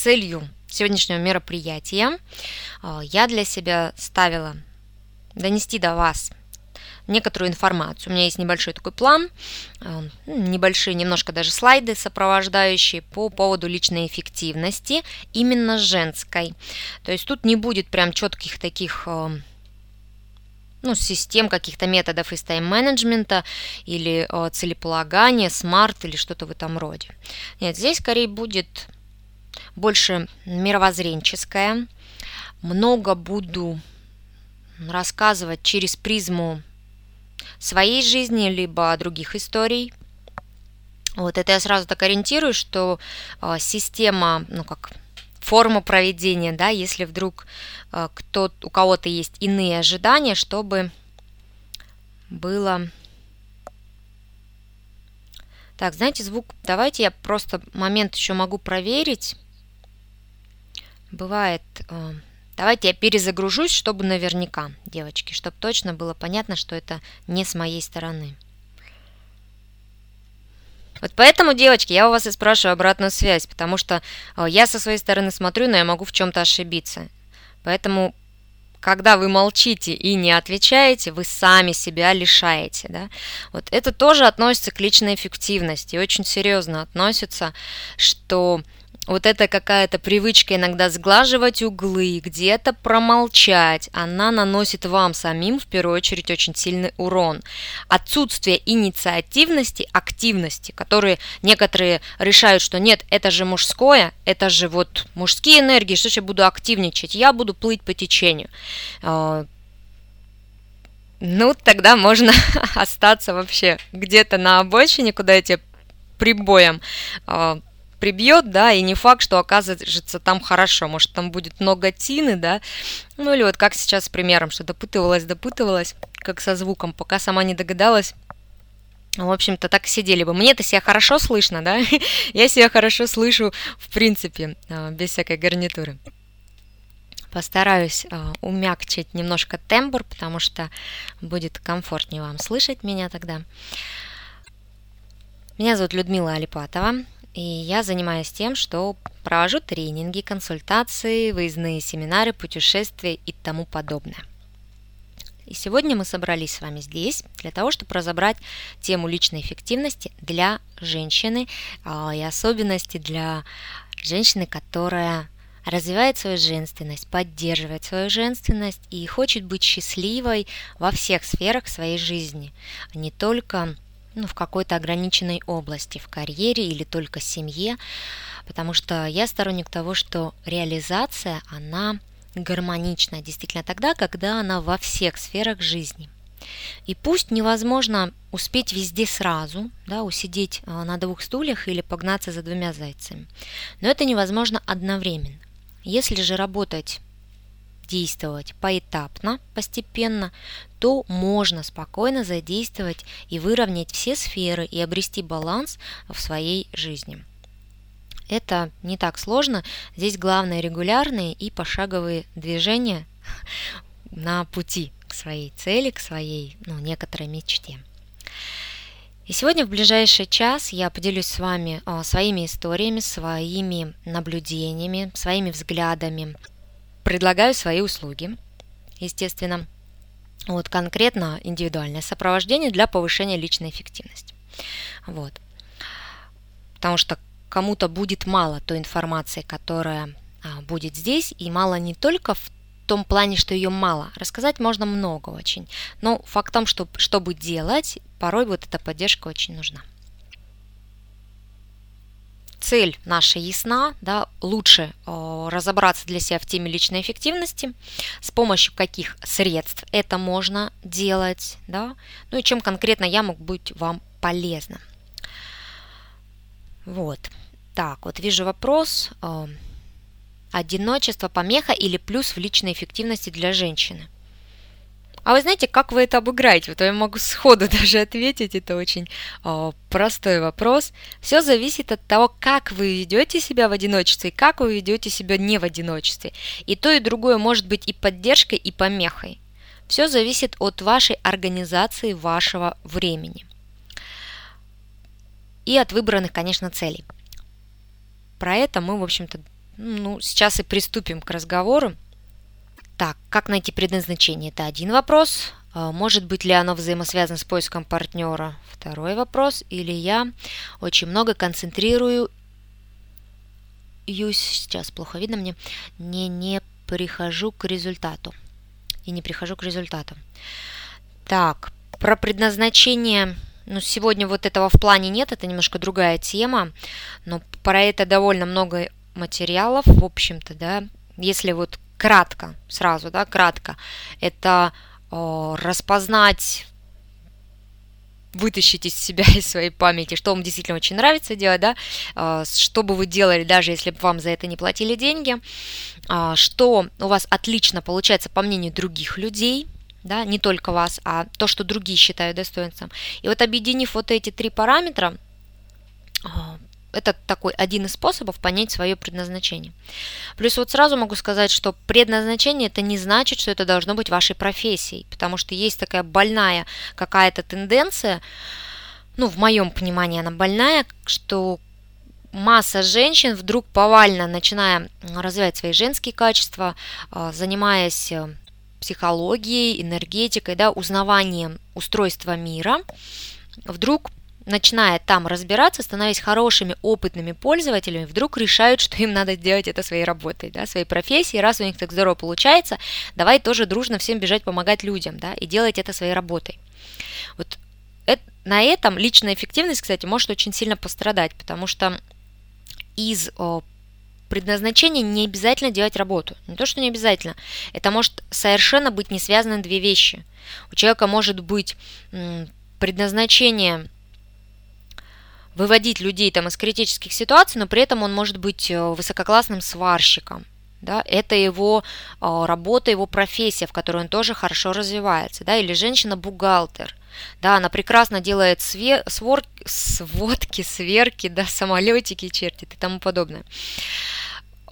целью сегодняшнего мероприятия э, я для себя ставила донести до вас некоторую информацию. У меня есть небольшой такой план, э, небольшие немножко даже слайды сопровождающие по поводу личной эффективности, именно женской. То есть тут не будет прям четких таких э, ну, систем каких-то методов из тайм-менеджмента или целеполагания, смарт или что-то в этом роде. Нет, здесь скорее будет больше мировоззренческое. Много буду рассказывать через призму своей жизни, либо других историй. Вот это я сразу так ориентирую, что э, система, ну как форма проведения, да, если вдруг э, кто, у кого-то есть иные ожидания, чтобы было... Так, знаете, звук, давайте я просто момент еще могу проверить. Бывает, э, давайте я перезагружусь, чтобы наверняка, девочки, чтобы точно было понятно, что это не с моей стороны. Вот поэтому, девочки, я у вас и спрашиваю обратную связь, потому что э, я со своей стороны смотрю, но я могу в чем-то ошибиться. Поэтому, когда вы молчите и не отвечаете, вы сами себя лишаете. Да? Вот это тоже относится к личной эффективности, очень серьезно относится, что вот эта какая-то привычка иногда сглаживать углы, где-то промолчать, она наносит вам самим в первую очередь очень сильный урон. Отсутствие инициативности, активности, которые некоторые решают, что нет, это же мужское, это же вот мужские энергии, что я буду активничать, я буду плыть по течению. А, ну, тогда можно остаться вообще где-то на обочине, куда эти прибоем а, прибьет, да, и не факт, что окажется там хорошо, может, там будет много тины, да, ну или вот как сейчас с примером, что допытывалась, допытывалась, как со звуком, пока сама не догадалась, в общем-то, так сидели бы. Мне-то себя хорошо слышно, да? Я себя хорошо слышу, в принципе, а, без всякой гарнитуры. Постараюсь а, умягчить немножко тембр, потому что будет комфортнее вам слышать меня тогда. Меня зовут Людмила Алипатова. И я занимаюсь тем, что провожу тренинги, консультации, выездные семинары, путешествия и тому подобное. И сегодня мы собрались с вами здесь для того, чтобы разобрать тему личной эффективности для женщины а, и особенности для женщины, которая развивает свою женственность, поддерживает свою женственность и хочет быть счастливой во всех сферах своей жизни, не только ну, в какой-то ограниченной области, в карьере или только семье, потому что я сторонник того, что реализация, она гармонична действительно тогда, когда она во всех сферах жизни. И пусть невозможно успеть везде сразу, да, усидеть а, на двух стульях или погнаться за двумя зайцами, но это невозможно одновременно. Если же работать действовать поэтапно, постепенно, то можно спокойно задействовать и выровнять все сферы и обрести баланс в своей жизни. Это не так сложно. Здесь главное регулярные и пошаговые движения на пути к своей цели, к своей ну, некоторой мечте. И сегодня в ближайший час я поделюсь с вами о, своими историями, своими наблюдениями, своими взглядами предлагаю свои услуги, естественно. Вот конкретно индивидуальное сопровождение для повышения личной эффективности. Вот. Потому что кому-то будет мало той информации, которая а, будет здесь, и мало не только в том плане, что ее мало. Рассказать можно много очень. Но факт в том, что чтобы делать, порой вот эта поддержка очень нужна цель наша ясна, да, лучше э, разобраться для себя в теме личной эффективности, с помощью каких средств это можно делать, да, ну и чем конкретно я могу быть вам полезна. Вот. Так, вот вижу вопрос. Э, одиночество, помеха или плюс в личной эффективности для женщины – а вы знаете, как вы это обыграете? Вот я могу сходу даже ответить, это очень о, простой вопрос. Все зависит от того, как вы ведете себя в одиночестве и как вы ведете себя не в одиночестве. И то, и другое может быть и поддержкой, и помехой. Все зависит от вашей организации вашего времени. И от выбранных, конечно, целей. Про это мы, в общем-то, Ну, сейчас и приступим к разговору. Так, как найти предназначение? Это один вопрос. А, может быть ли оно взаимосвязано с поиском партнера? Второй вопрос. Или я очень много концентрирую сейчас плохо видно мне, не, не прихожу к результату. И не прихожу к результату. Так, про предназначение, ну, сегодня вот этого в плане нет, это немножко другая тема, но про это довольно много материалов, в общем-то, да, если вот кратко, сразу, да, кратко, это о, распознать вытащить из себя, из своей памяти, что вам действительно очень нравится делать, да, а, что бы вы делали, даже если бы вам за это не платили деньги, а, что у вас отлично получается по мнению других людей, да, не только вас, а то, что другие считают достоинством. И вот объединив вот эти три параметра, это такой один из способов понять свое предназначение. Плюс вот сразу могу сказать, что предназначение это не значит, что это должно быть вашей профессией, потому что есть такая больная какая-то тенденция, ну, в моем понимании она больная, что масса женщин вдруг повально, начиная развивать свои женские качества, а, занимаясь э, психологией, энергетикой, да, узнаванием устройства мира, вдруг начиная там разбираться, становясь хорошими, опытными пользователями, вдруг решают, что им надо делать это своей работой, да, своей профессией. Раз у них так здорово получается, давай тоже дружно всем бежать помогать людям, да, и делать это своей работой. Вот на этом личная эффективность, кстати, может очень сильно пострадать, потому что из о, предназначения не обязательно делать работу. Не то, что не обязательно. Это может совершенно быть не связаны две вещи. У человека может быть м, предназначение выводить людей там из критических ситуаций, но при этом он может быть э, высококлассным сварщиком. Да, это его э, работа, его профессия, в которой он тоже хорошо развивается. Да, или женщина-бухгалтер. Да, она прекрасно делает све- свор- сводки, сверки, да, самолетики чертит и тому подобное.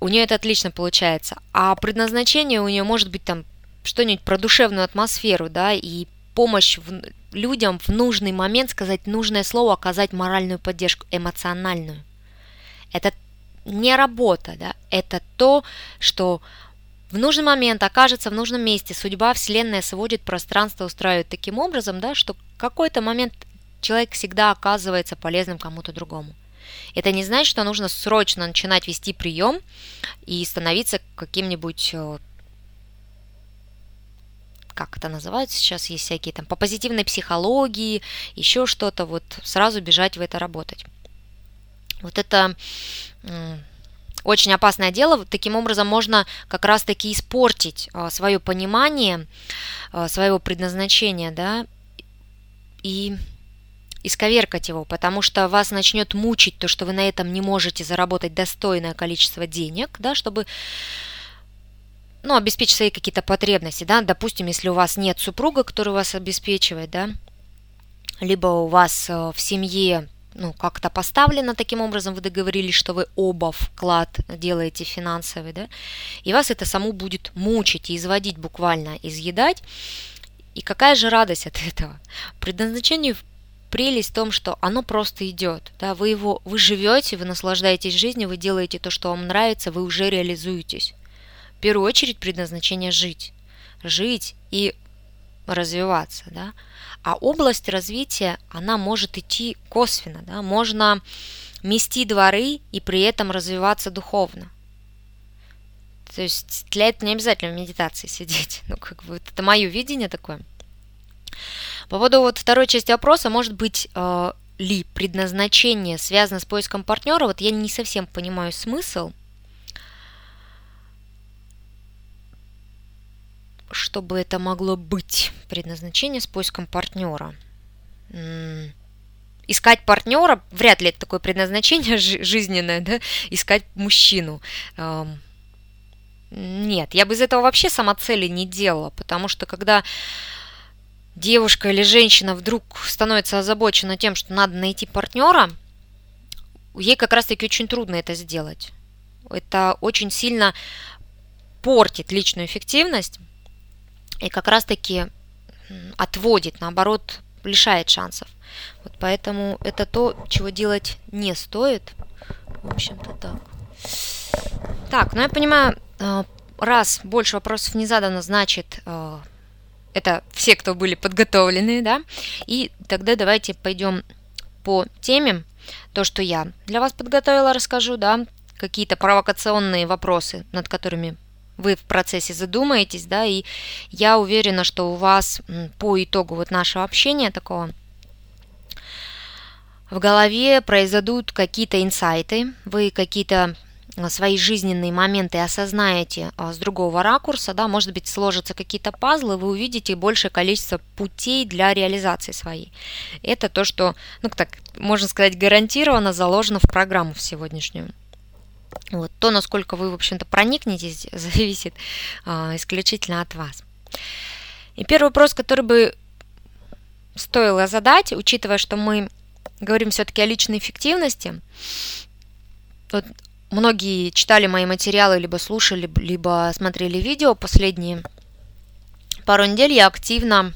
У нее это отлично получается. А предназначение у нее может быть там что-нибудь про душевную атмосферу, да, и помощь в, людям в нужный момент сказать нужное слово, оказать моральную поддержку, эмоциональную. Это не работа, да, это то, что в нужный момент окажется в нужном месте. Судьба, Вселенная сводит пространство, устраивает таким образом, да, что какой-то момент человек всегда оказывается полезным кому-то другому. Это не значит, что нужно срочно начинать вести прием и становиться каким-нибудь э, как это называется сейчас, есть всякие там по позитивной психологии, еще что-то, вот сразу бежать в это работать. Вот это очень опасное дело. Таким образом можно как раз-таки испортить а, свое понимание а, своего предназначения, да, и исковеркать его, потому что вас начнет мучить то, что вы на этом не можете заработать достойное количество денег, да, чтобы ну, обеспечить свои какие-то потребности, да, допустим, если у вас нет супруга, который вас обеспечивает, да, либо у вас э, в семье ну, как-то поставлено таким образом, вы договорились, что вы оба вклад делаете финансовый, да, и вас это саму будет мучить изводить буквально, изъедать. И какая же радость от этого? Предназначение прелесть в том, что оно просто идет, да, вы его, вы живете, вы наслаждаетесь жизнью, вы делаете то, что вам нравится, вы уже реализуетесь в первую очередь предназначение жить. Жить и развиваться, да. А область развития, она может идти косвенно, да. Можно мести дворы и при этом развиваться духовно. То есть для этого не обязательно в медитации сидеть. Ну, как бы это мое видение такое. По поводу вот второй части вопроса, может быть, э, ли предназначение связано с поиском партнера, вот я не совсем понимаю смысл – чтобы это могло быть предназначение с поиском партнера. Искать партнера, вряд ли это такое предназначение жизненное, да, искать мужчину. Нет, я бы из этого вообще самоцели не делала, потому что когда девушка или женщина вдруг становится озабочена тем, что надо найти партнера, ей как раз-таки очень трудно это сделать. Это очень сильно портит личную эффективность, и как раз-таки отводит, наоборот, лишает шансов. Вот поэтому это то, чего делать не стоит. В общем-то так. Так, ну я понимаю, э, раз больше вопросов не задано, значит, э, это все, кто были подготовлены, да? И тогда давайте пойдем по теме. То, что я для вас подготовила, расскажу, да, какие-то провокационные вопросы, над которыми вы в процессе задумаетесь, да, и я уверена, что у вас по итогу вот нашего общения такого в голове произойдут какие-то инсайты, вы какие-то а, свои жизненные моменты осознаете а, с другого ракурса, да, может быть, сложатся какие-то пазлы, вы увидите большее количество путей для реализации своей. Это то, что, ну так, можно сказать, гарантированно заложено в программу в сегодняшнюю. Вот. То, насколько вы, в общем-то, проникнетесь, зависит а, исключительно от вас. И первый вопрос, который бы стоило задать, учитывая, что мы говорим все-таки о личной эффективности, вот многие читали мои материалы, либо слушали, либо смотрели видео последние пару недель, я активно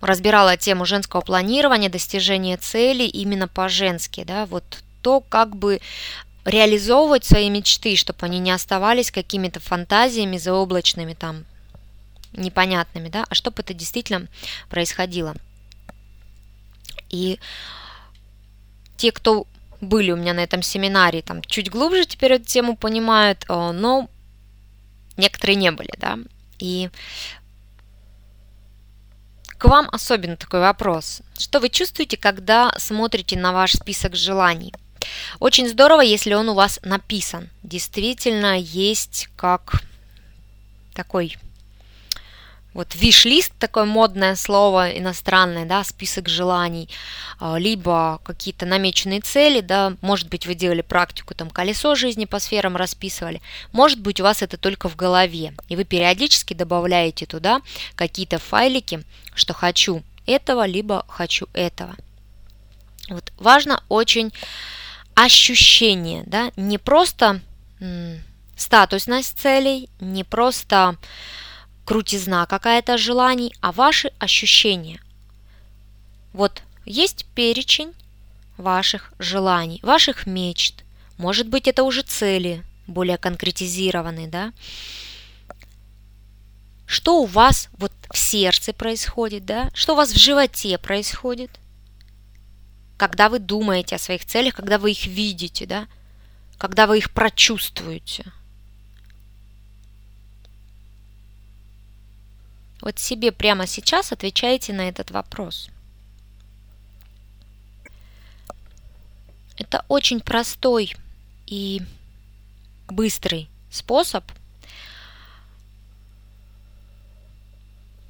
разбирала тему женского планирования, достижения целей именно по-женски, да, вот то, как бы реализовывать свои мечты, чтобы они не оставались какими-то фантазиями заоблачными там, непонятными, да, а чтобы это действительно происходило. И те, кто были у меня на этом семинаре, там чуть глубже теперь эту тему понимают, э, но некоторые не были, да. И к вам особенно такой вопрос. Что вы чувствуете, когда смотрите на ваш список желаний? Очень здорово, если он у вас написан. Действительно есть как такой вот виш-лист, такое модное слово иностранное, да, список желаний, а, либо какие-то намеченные цели, да, может быть, вы делали практику, там, колесо жизни по сферам расписывали, может быть, у вас это только в голове, и вы периодически добавляете туда какие-то файлики, что хочу этого, либо хочу этого. Вот важно очень ощущение, да, не просто статусность целей, не просто крутизна какая-то желаний, а ваши ощущения. Вот есть перечень ваших желаний, ваших мечт. Может быть, это уже цели, более конкретизированные, да? Что у вас вот в сердце происходит, да? Что у вас в животе происходит? Когда вы думаете о своих целях, когда вы их видите, да, когда вы их прочувствуете. Вот себе прямо сейчас отвечайте на этот вопрос. Это очень простой и быстрый способ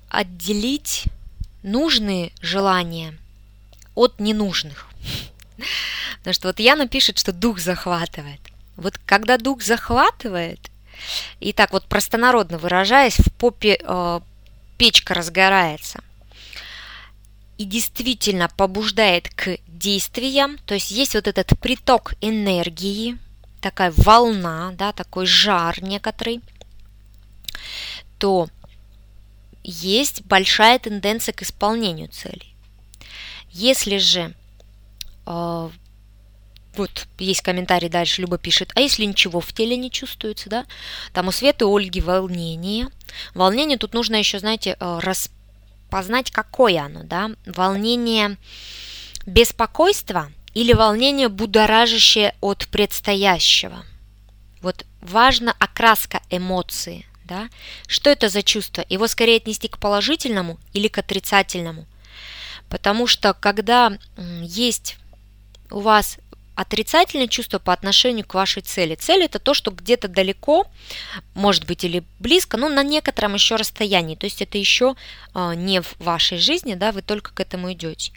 отделить нужные желания от ненужных. Потому что вот Яна пишет, что дух захватывает. Вот когда дух захватывает, и так вот простонародно выражаясь, в попе э, печка разгорается и действительно побуждает к действиям, то есть есть вот этот приток энергии, такая волна, да, такой жар некоторый, то есть большая тенденция к исполнению целей. Если же э, вот есть комментарий дальше, Люба пишет, а если ничего в теле не чувствуется, да? Там у Светы Ольги волнение. Волнение тут нужно еще, знаете, э, распознать, какое оно, да? Волнение беспокойства или волнение будоражащее от предстоящего. Вот важна окраска эмоции, да? Что это за чувство? Его скорее отнести к положительному или к отрицательному – Потому что когда есть у вас отрицательное чувство по отношению к вашей цели. Цель это то, что где-то далеко, может быть или близко, но на некотором еще расстоянии. То есть это еще а, не в вашей жизни, да, вы только к этому идете.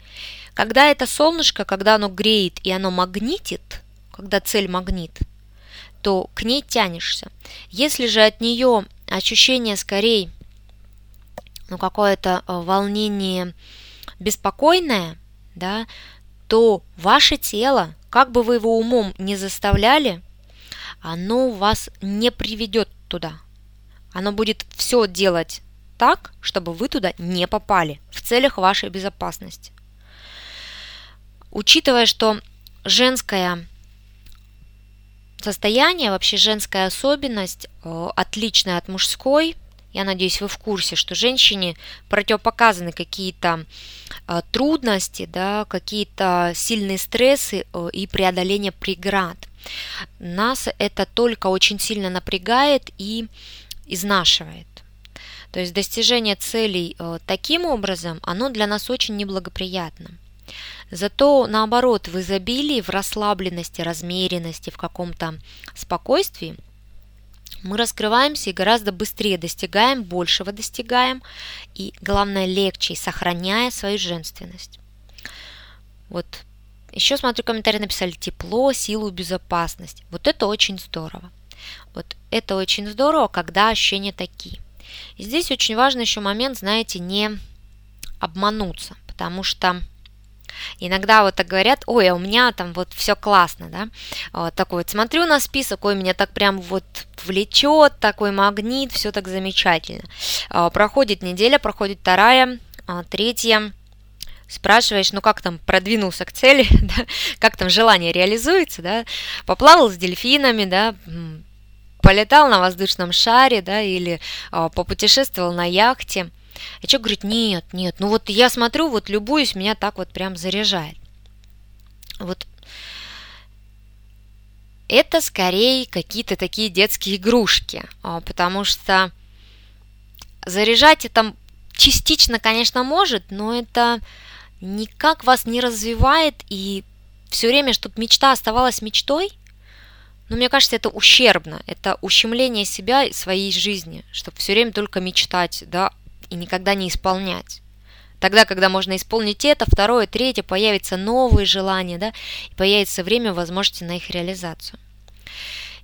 Когда это солнышко, когда оно греет и оно магнитит, когда цель магнит, то к ней тянешься. Если же от нее ощущение скорее, ну какое-то а, волнение, беспокойное, да, то ваше тело, как бы вы его умом не заставляли, оно вас не приведет туда. Оно будет все делать так, чтобы вы туда не попали в целях вашей безопасности. Учитывая, что женская состояние, вообще женская особенность, э, отличная от мужской. Я надеюсь, вы в курсе, что женщине противопоказаны какие-то э, трудности, да, какие-то сильные стрессы э, и преодоление преград. Нас это только очень сильно напрягает и изнашивает. То есть достижение целей таким образом, оно для нас очень неблагоприятно. Зато наоборот, в изобилии, в расслабленности, размеренности, в каком-то спокойствии мы раскрываемся и гораздо быстрее достигаем, большего достигаем, и главное легче, сохраняя свою женственность. Вот еще смотрю, комментарии написали тепло, силу, безопасность. Вот это очень здорово. Вот это очень здорово, когда ощущения такие. И здесь очень важный еще момент, знаете, не обмануться, потому что Иногда вот так говорят, ой, а у меня там вот все классно, да, вот такой вот смотрю на список, ой, меня так прям вот влечет, такой магнит, все так замечательно. А, проходит неделя, проходит вторая, а, третья, спрашиваешь, ну как там продвинулся к цели, да? как там желание реализуется, да, поплавал с дельфинами, да, полетал на воздушном шаре, да, или а, попутешествовал на яхте – а человек говорит, нет, нет, ну вот я смотрю, вот любуюсь, меня так вот прям заряжает. Вот это скорее какие-то такие детские игрушки, а, потому что заряжать это частично, конечно, может, но это никак вас не развивает, и все время, чтобы мечта оставалась мечтой, ну, мне кажется, это ущербно, это ущемление себя и своей жизни, чтобы все время только мечтать, да, и никогда не исполнять. Тогда, когда можно исполнить это, второе, третье, появятся новые желания, да, и появится время, возможности на их реализацию.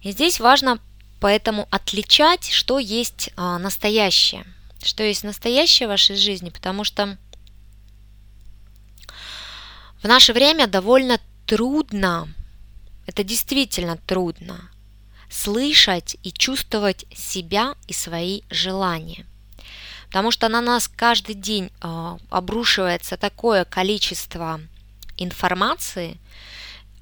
И здесь важно поэтому отличать, что есть а, настоящее, что есть настоящее в вашей жизни, потому что в наше время довольно трудно, это действительно трудно, слышать и чувствовать себя и свои желания потому что на нас каждый день э, обрушивается такое количество информации,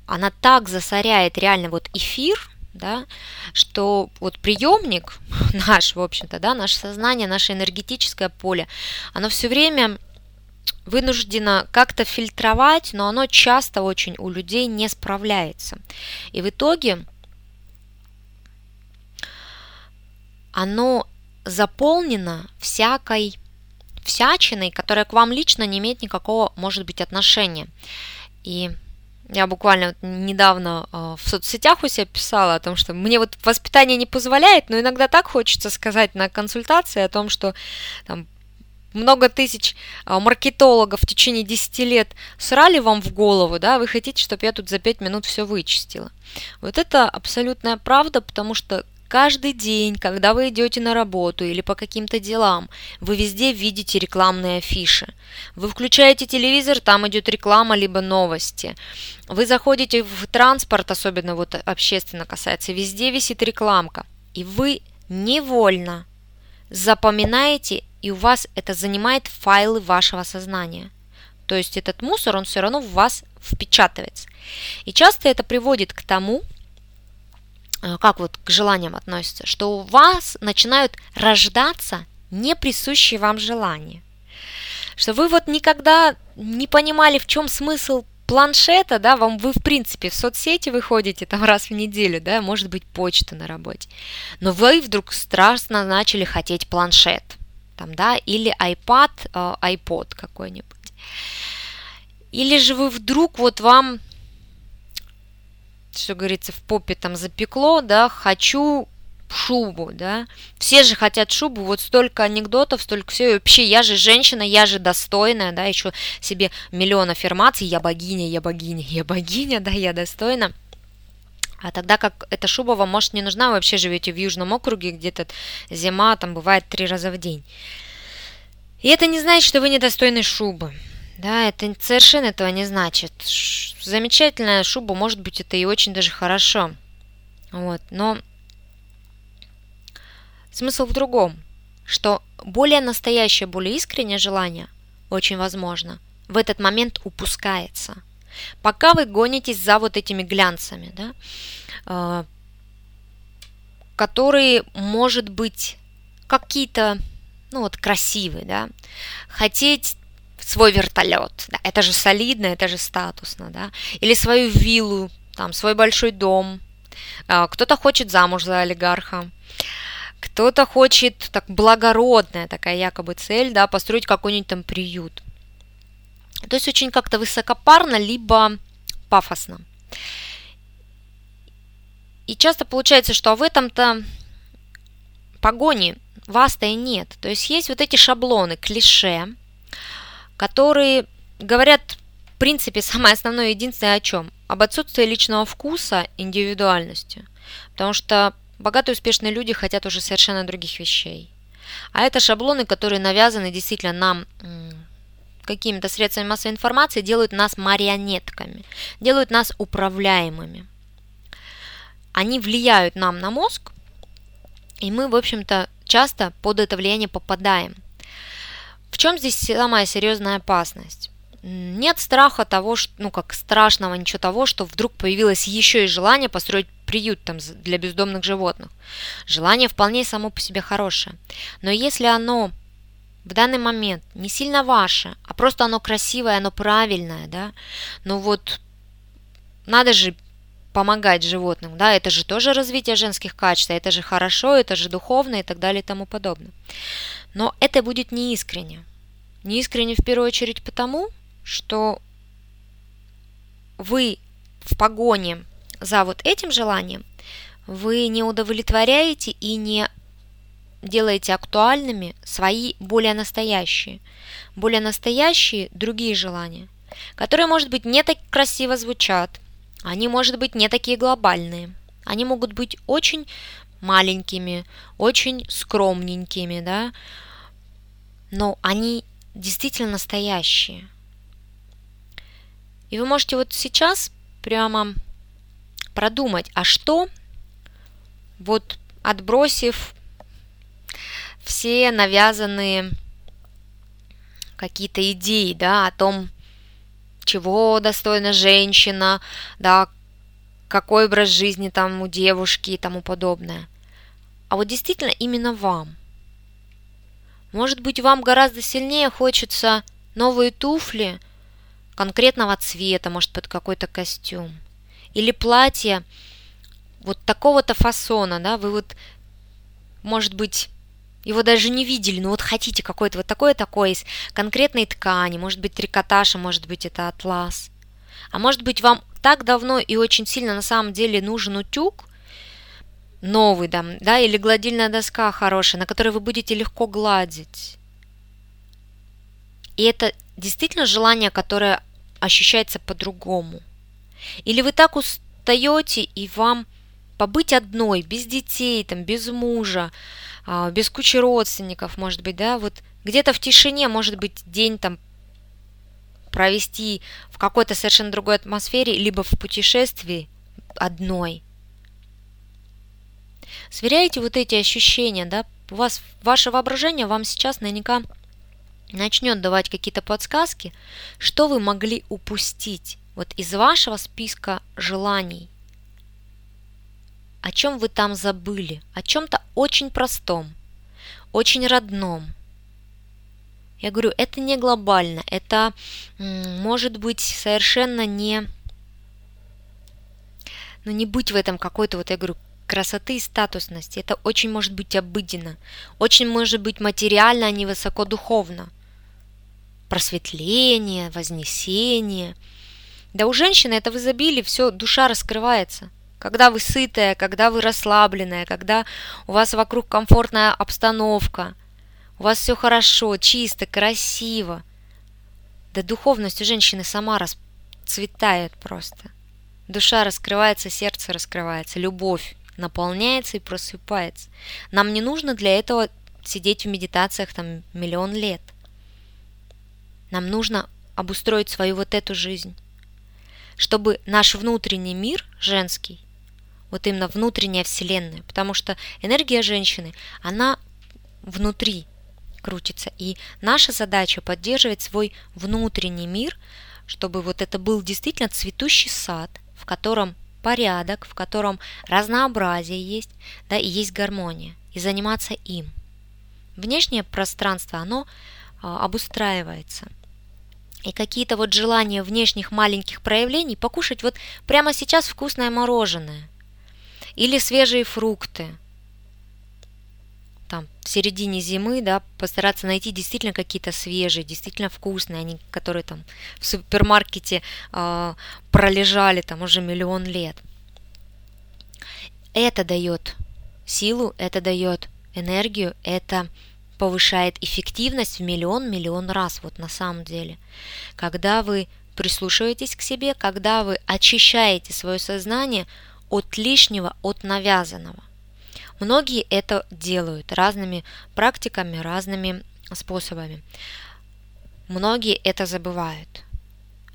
она так засоряет реально вот эфир, да, что вот приемник наш, в общем-то, да, наше сознание, наше энергетическое поле, оно все время вынуждено как-то фильтровать, но оно часто очень у людей не справляется. И в итоге оно заполнена всякой всячиной, которая к вам лично не имеет никакого, может быть, отношения. И я буквально недавно э, в соцсетях у себя писала о том, что мне вот воспитание не позволяет, но иногда так хочется сказать на консультации о том, что там, много тысяч э, маркетологов в течение 10 лет срали вам в голову, да, вы хотите, чтобы я тут за 5 минут все вычистила. Вот это абсолютная правда, потому что Каждый день, когда вы идете на работу или по каким-то делам, вы везде видите рекламные афиши. Вы включаете телевизор, там идет реклама либо новости. Вы заходите в транспорт, особенно вот общественно касается, везде висит рекламка. И вы невольно запоминаете, и у вас это занимает файлы вашего сознания. То есть этот мусор, он все равно в вас впечатывается. И часто это приводит к тому, как вот к желаниям относится, что у вас начинают рождаться неприсущие вам желания. Что вы вот никогда не понимали, в чем смысл планшета, да, вам вы в принципе в соцсети выходите там раз в неделю, да, может быть почта на работе, но вы вдруг страстно начали хотеть планшет, там, да, или iPad, э, iPod какой-нибудь. Или же вы вдруг вот вам что говорится, в попе там запекло, да, хочу шубу, да. Все же хотят шубу, вот столько анекдотов, столько всего. И вообще, я же женщина, я же достойная, да, еще себе миллион аффирмаций, я богиня, я богиня, я богиня, да, я достойна. А тогда как эта шуба вам может не нужна, вы вообще живете в Южном округе, где-то зима там бывает три раза в день. И это не значит, что вы недостойны шубы. Да, это совершенно этого не значит. Замечательная шуба, может быть, это и очень даже хорошо. Вот, но смысл в другом, что более настоящее, более искреннее желание, очень возможно, в этот момент упускается. Пока вы гонитесь за вот этими глянцами, да, э, который может быть какие-то, ну вот, красивый, да, хотеть свой вертолет, да, это же солидно, это же статусно, да, или свою виллу, там, свой большой дом, а, кто-то хочет замуж за олигарха, кто-то хочет так благородная такая якобы цель, да, построить какой-нибудь там приют. То есть очень как-то высокопарно, либо пафосно. И часто получается, что в этом-то погони вас-то и нет. То есть есть вот эти шаблоны, клише, которые говорят, в принципе, самое основное, единственное о чем? Об отсутствии личного вкуса, индивидуальности. Потому что богатые успешные люди хотят уже совершенно других вещей. А это шаблоны, которые навязаны действительно нам какими-то средствами массовой информации, делают нас марионетками, делают нас управляемыми. Они влияют нам на мозг, и мы, в общем-то, часто под это влияние попадаем. В чем здесь самая серьезная опасность? Нет страха того, что, ну как страшного ничего того, что вдруг появилось еще и желание построить приют там для бездомных животных. Желание вполне само по себе хорошее. Но если оно в данный момент не сильно ваше, а просто оно красивое, оно правильное, да, ну вот надо же помогать животным, да, это же тоже развитие женских качеств, это же хорошо, это же духовно и так далее и тому подобное. Но это будет неискренне. Неискренне в первую очередь потому, что вы в погоне за вот этим желанием, вы не удовлетворяете и не делаете актуальными свои более настоящие, более настоящие другие желания, которые, может быть, не так красиво звучат, они, может быть, не такие глобальные. Они могут быть очень маленькими, очень скромненькими, да, но они действительно настоящие. И вы можете вот сейчас прямо продумать, а что, вот отбросив все навязанные какие-то идеи, да, о том, чего достойна женщина, да, какой образ жизни там у девушки и тому подобное. А вот действительно именно вам. Может быть, вам гораздо сильнее хочется новые туфли конкретного цвета, может, под какой-то костюм. Или платье вот такого-то фасона, да, вы вот, может быть, его даже не видели, но вот хотите какое-то вот такое-такое из конкретной ткани, может быть трикотаж, а может быть это атлас. А может быть вам так давно и очень сильно на самом деле нужен утюг, новый там, да, или гладильная доска хорошая, на которой вы будете легко гладить. И это действительно желание, которое ощущается по-другому. Или вы так устаете, и вам побыть одной, без детей, там, без мужа, а, без кучи родственников, может быть, да, вот где-то в тишине, может быть, день там провести в какой-то совершенно другой атмосфере, либо в путешествии одной. Сверяете вот эти ощущения, да, у вас ваше воображение вам сейчас наверняка начнет давать какие-то подсказки, что вы могли упустить вот из вашего списка желаний – о чем вы там забыли, о чем-то очень простом, очень родном. Я говорю, это не глобально, это может быть совершенно не, ну не быть в этом какой-то, вот я говорю, красоты и статусности. Это очень может быть обыденно, очень может быть материально, а не высокодуховно. Просветление, вознесение. Да у женщины это в изобилии, все, душа раскрывается – когда вы сытая, когда вы расслабленная, когда у вас вокруг комфортная обстановка, у вас все хорошо, чисто, красиво. Да духовность у женщины сама расцветает просто. Душа раскрывается, сердце раскрывается, любовь наполняется и просыпается. Нам не нужно для этого сидеть в медитациях там миллион лет. Нам нужно обустроить свою вот эту жизнь, чтобы наш внутренний мир женский вот именно внутренняя вселенная, потому что энергия женщины, она внутри крутится, и наша задача поддерживать свой внутренний мир, чтобы вот это был действительно цветущий сад, в котором порядок, в котором разнообразие есть, да, и есть гармония, и заниматься им. Внешнее пространство, оно а, обустраивается. И какие-то вот желания внешних маленьких проявлений покушать вот прямо сейчас вкусное мороженое или свежие фрукты – там в середине зимы, да, постараться найти действительно какие-то свежие, действительно вкусные, они, которые там в супермаркете э, пролежали там уже миллион лет. Это дает силу, это дает энергию, это повышает эффективность в миллион-миллион раз, вот на самом деле. Когда вы прислушиваетесь к себе, когда вы очищаете свое сознание от лишнего, от навязанного. Многие это делают разными практиками, разными способами. Многие это забывают.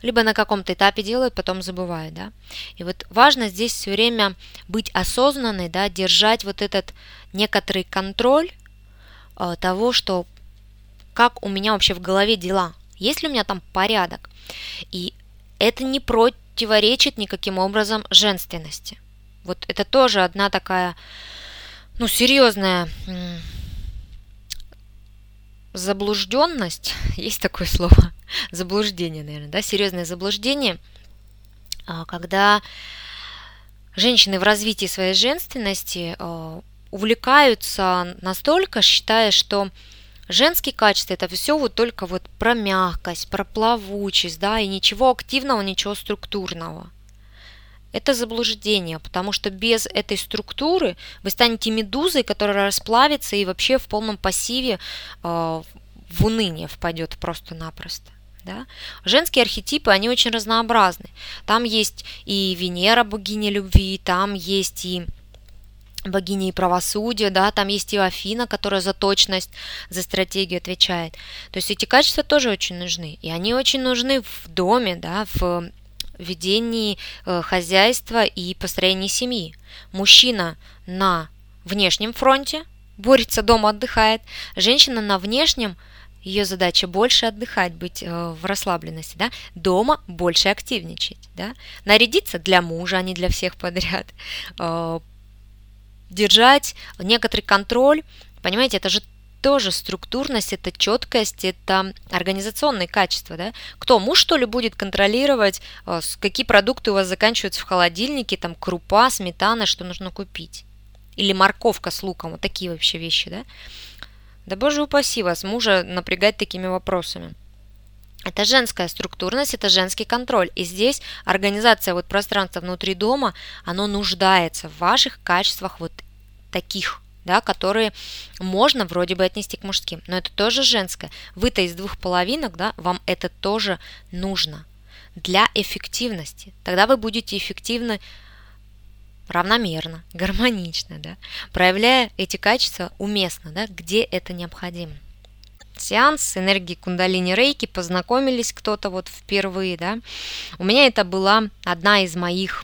Либо на каком-то этапе делают, потом забывают, да. И вот важно здесь все время быть осознанной, да, держать вот этот некоторый контроль э, того, что как у меня вообще в голове дела, есть ли у меня там порядок. И это не противоречит никаким образом женственности. Вот это тоже одна такая ну, серьезная заблужденность, есть такое слово, заблуждение, наверное, да, серьезное заблуждение, а, когда женщины в развитии своей женственности а, увлекаются настолько, считая, что женские качества это все вот только вот про мягкость, про плавучесть, да, и ничего активного, ничего структурного – это заблуждение, потому что без этой структуры вы станете медузой, которая расплавится и вообще в полном пассиве э, в уныние впадет просто-напросто. Да? Женские архетипы, они очень разнообразны. Там есть и Венера, богиня любви, там есть и богиня и правосудия, да, там есть и Афина, которая за точность, за стратегию отвечает. То есть эти качества тоже очень нужны. И они очень нужны в доме, да, в ведении э, хозяйства и построении семьи. Мужчина на внешнем фронте борется, дома отдыхает, женщина на внешнем ее задача больше отдыхать, быть э, в расслабленности, да, дома больше активничать, да, нарядиться для мужа, а не для всех подряд, э, держать некоторый контроль, понимаете, это же тоже структурность, это четкость, это организационные качества. Да? Кто, муж что ли будет контролировать, э, какие продукты у вас заканчиваются в холодильнике, там крупа, сметана, что нужно купить? Или морковка с луком, вот такие вообще вещи, да? Да боже упаси вас, мужа напрягать такими вопросами. Это женская структурность, это женский контроль. И здесь организация вот пространства внутри дома, оно нуждается в ваших качествах вот таких да, которые можно вроде бы отнести к мужским, но это тоже женское. Вы-то из двух половинок, да, вам это тоже нужно для эффективности. Тогда вы будете эффективны равномерно, гармонично, да, проявляя эти качества уместно, да, где это необходимо. Сеанс с энергией кундалини рейки, познакомились кто-то вот впервые, да. У меня это была одна из моих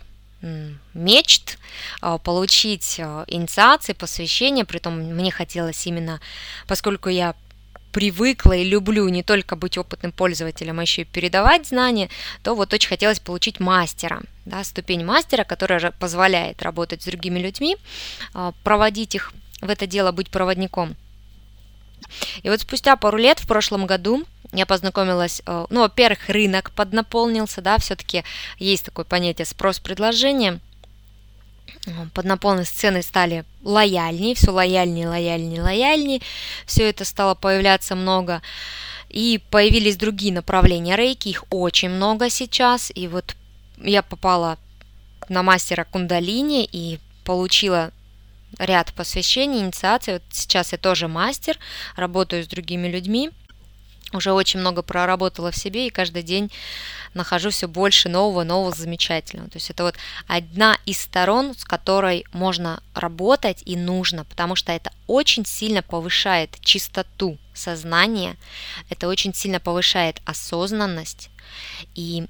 мечт а, получить а, инициации, посвящение, притом мне хотелось именно, поскольку я привыкла и люблю не только быть опытным пользователем, а еще и передавать знания, то вот очень хотелось получить мастера, да, ступень мастера, которая позволяет работать с другими людьми, а, проводить их в это дело, быть проводником. И вот спустя пару лет в прошлом году я познакомилась, э, ну, во-первых, рынок поднаполнился, да, все-таки есть такое понятие спрос-предложение, поднаполненность цены стали лояльнее, все лояльнее, лояльнее, лояльнее, все это стало появляться много, и появились другие направления рейки, их очень много сейчас, и вот я попала на мастера кундалини и получила ряд посвящений, инициаций. Вот сейчас я тоже мастер, работаю с другими людьми, уже очень много проработала в себе и каждый день нахожу все больше нового, нового замечательного. То есть это вот одна из сторон, с которой можно работать и нужно, потому что это очень сильно повышает чистоту сознания, это очень сильно повышает осознанность и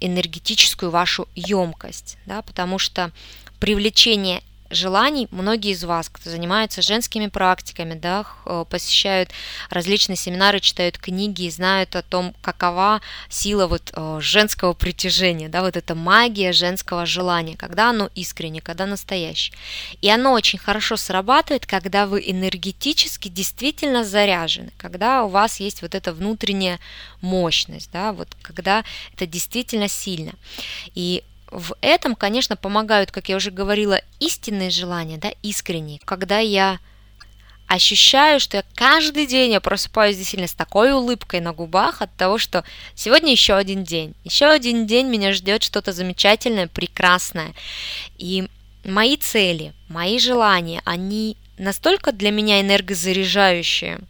энергетическую вашу емкость, да, потому что привлечение желаний многие из вас, кто занимается женскими практиками, да, э, посещают различные семинары, читают книги и знают о том, какова сила вот э, женского притяжения, да, вот эта магия женского желания, когда оно искренне, когда настоящее. И оно очень хорошо срабатывает, когда вы энергетически действительно заряжены, когда у вас есть вот эта внутренняя мощность, да, вот когда это действительно сильно. И в этом, конечно, помогают, как я уже говорила, истинные желания, да, искренние. Когда я ощущаю, что я каждый день я просыпаюсь действительно с такой улыбкой на губах от того, что сегодня еще один день. Еще один день меня ждет что-то замечательное, прекрасное. И мои цели, мои желания, они настолько для меня энергозаряжающие,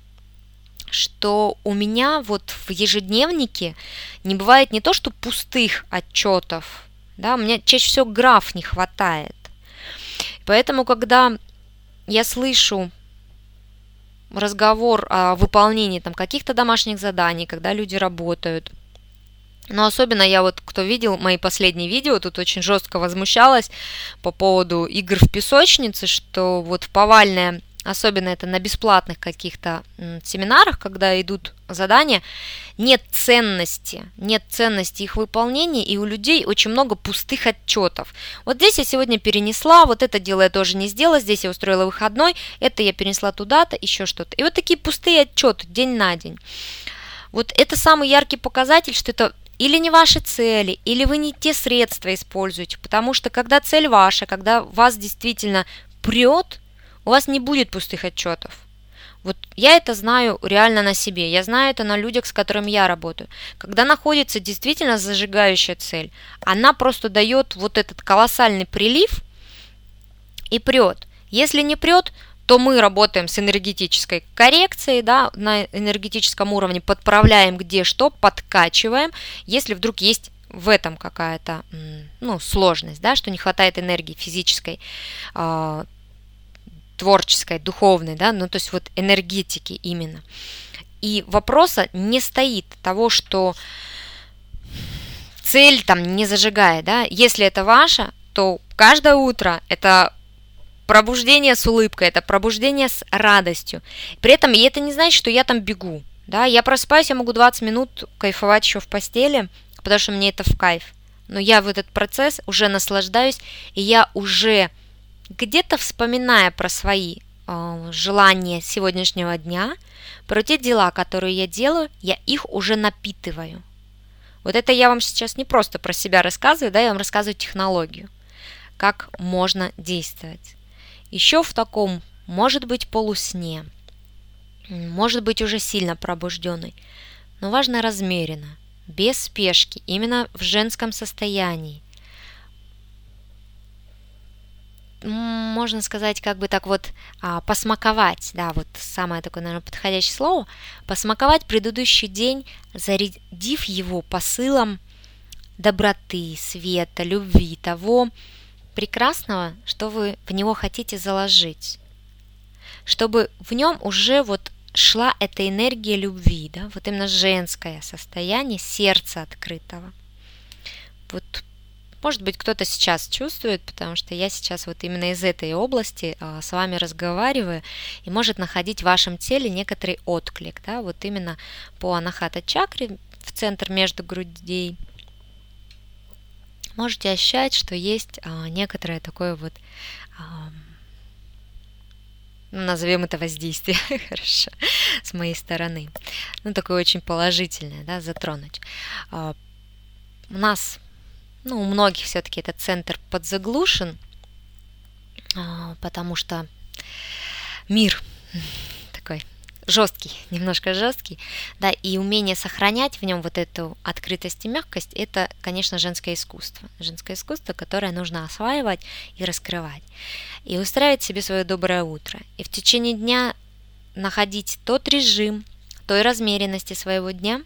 что у меня вот в ежедневнике не бывает не то, что пустых отчетов, да, у меня чаще всего граф не хватает. Поэтому, когда я слышу разговор о выполнении там каких-то домашних заданий, когда люди работают, но особенно я вот, кто видел мои последние видео, тут очень жестко возмущалась по поводу игр в песочнице, что вот повальная особенно это на бесплатных каких-то семинарах, когда идут задания, нет ценности, нет ценности их выполнения, и у людей очень много пустых отчетов. Вот здесь я сегодня перенесла, вот это дело я тоже не сделала, здесь я устроила выходной, это я перенесла туда-то, еще что-то. И вот такие пустые отчеты день на день. Вот это самый яркий показатель, что это или не ваши цели, или вы не те средства используете, потому что когда цель ваша, когда вас действительно прет, у вас не будет пустых отчетов. Вот я это знаю реально на себе, я знаю это на людях, с которыми я работаю. Когда находится действительно зажигающая цель, она просто дает вот этот колоссальный прилив и прет. Если не прет, то мы работаем с энергетической коррекцией, да, на энергетическом уровне подправляем где что, подкачиваем. Если вдруг есть в этом какая-то ну, сложность, да, что не хватает энергии физической, а, творческой, духовной, да, ну то есть вот энергетики именно. И вопроса не стоит того, что цель там не зажигает, да, если это ваша, то каждое утро это пробуждение с улыбкой, это пробуждение с радостью. При этом и это не значит, что я там бегу, да, я просыпаюсь, я могу 20 минут кайфовать еще в постели, потому что мне это в кайф. Но я в этот процесс уже наслаждаюсь, и я уже где-то вспоминая про свои э, желания сегодняшнего дня, про те дела, которые я делаю, я их уже напитываю. Вот это я вам сейчас не просто про себя рассказываю, да, я вам рассказываю технологию, как можно действовать. Еще в таком, может быть, полусне, может быть, уже сильно пробужденный, но важно размеренно, без спешки, именно в женском состоянии, можно сказать, как бы так вот а, посмаковать, да, вот самое такое, наверное, подходящее слово, посмаковать предыдущий день, зарядив его посылом доброты, света, любви, того прекрасного, что вы в него хотите заложить, чтобы в нем уже вот шла эта энергия любви, да, вот именно женское состояние сердца открытого. Вот может быть, кто-то сейчас чувствует, потому что я сейчас вот именно из этой области а, с вами разговариваю и может находить в вашем теле некоторый отклик, да, вот именно по анахата чакре в центр между грудей. Можете ощущать, что есть а, некоторое такое вот ну, назовем это воздействие, хорошо, с моей стороны. Ну, такое очень положительное, да, затронуть. А, у нас ну, у многих все-таки этот центр подзаглушен, а, потому что мир такой жесткий, немножко жесткий, да, и умение сохранять в нем вот эту открытость и мягкость, это, конечно, женское искусство. Женское искусство, которое нужно осваивать и раскрывать. И устраивать себе свое доброе утро. И в течение дня находить тот режим, той размеренности своего дня,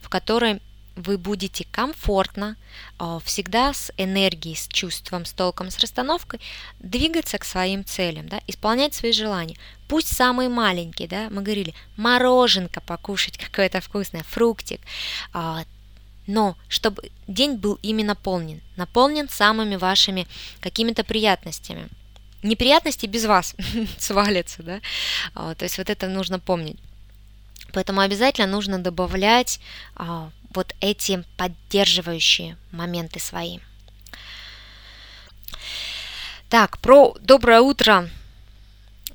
в которой вы будете комфортно, а, всегда с энергией, с чувством, с толком, с расстановкой двигаться к своим целям, да, исполнять свои желания. Пусть самые маленькие, да, мы говорили, мороженка покушать какое-то вкусное, фруктик, а, но чтобы день был именно наполнен, наполнен самыми вашими какими-то приятностями. неприятности без вас свалятся, да, а, то есть вот это нужно помнить. Поэтому обязательно нужно добавлять вот эти поддерживающие моменты свои. Так, про доброе утро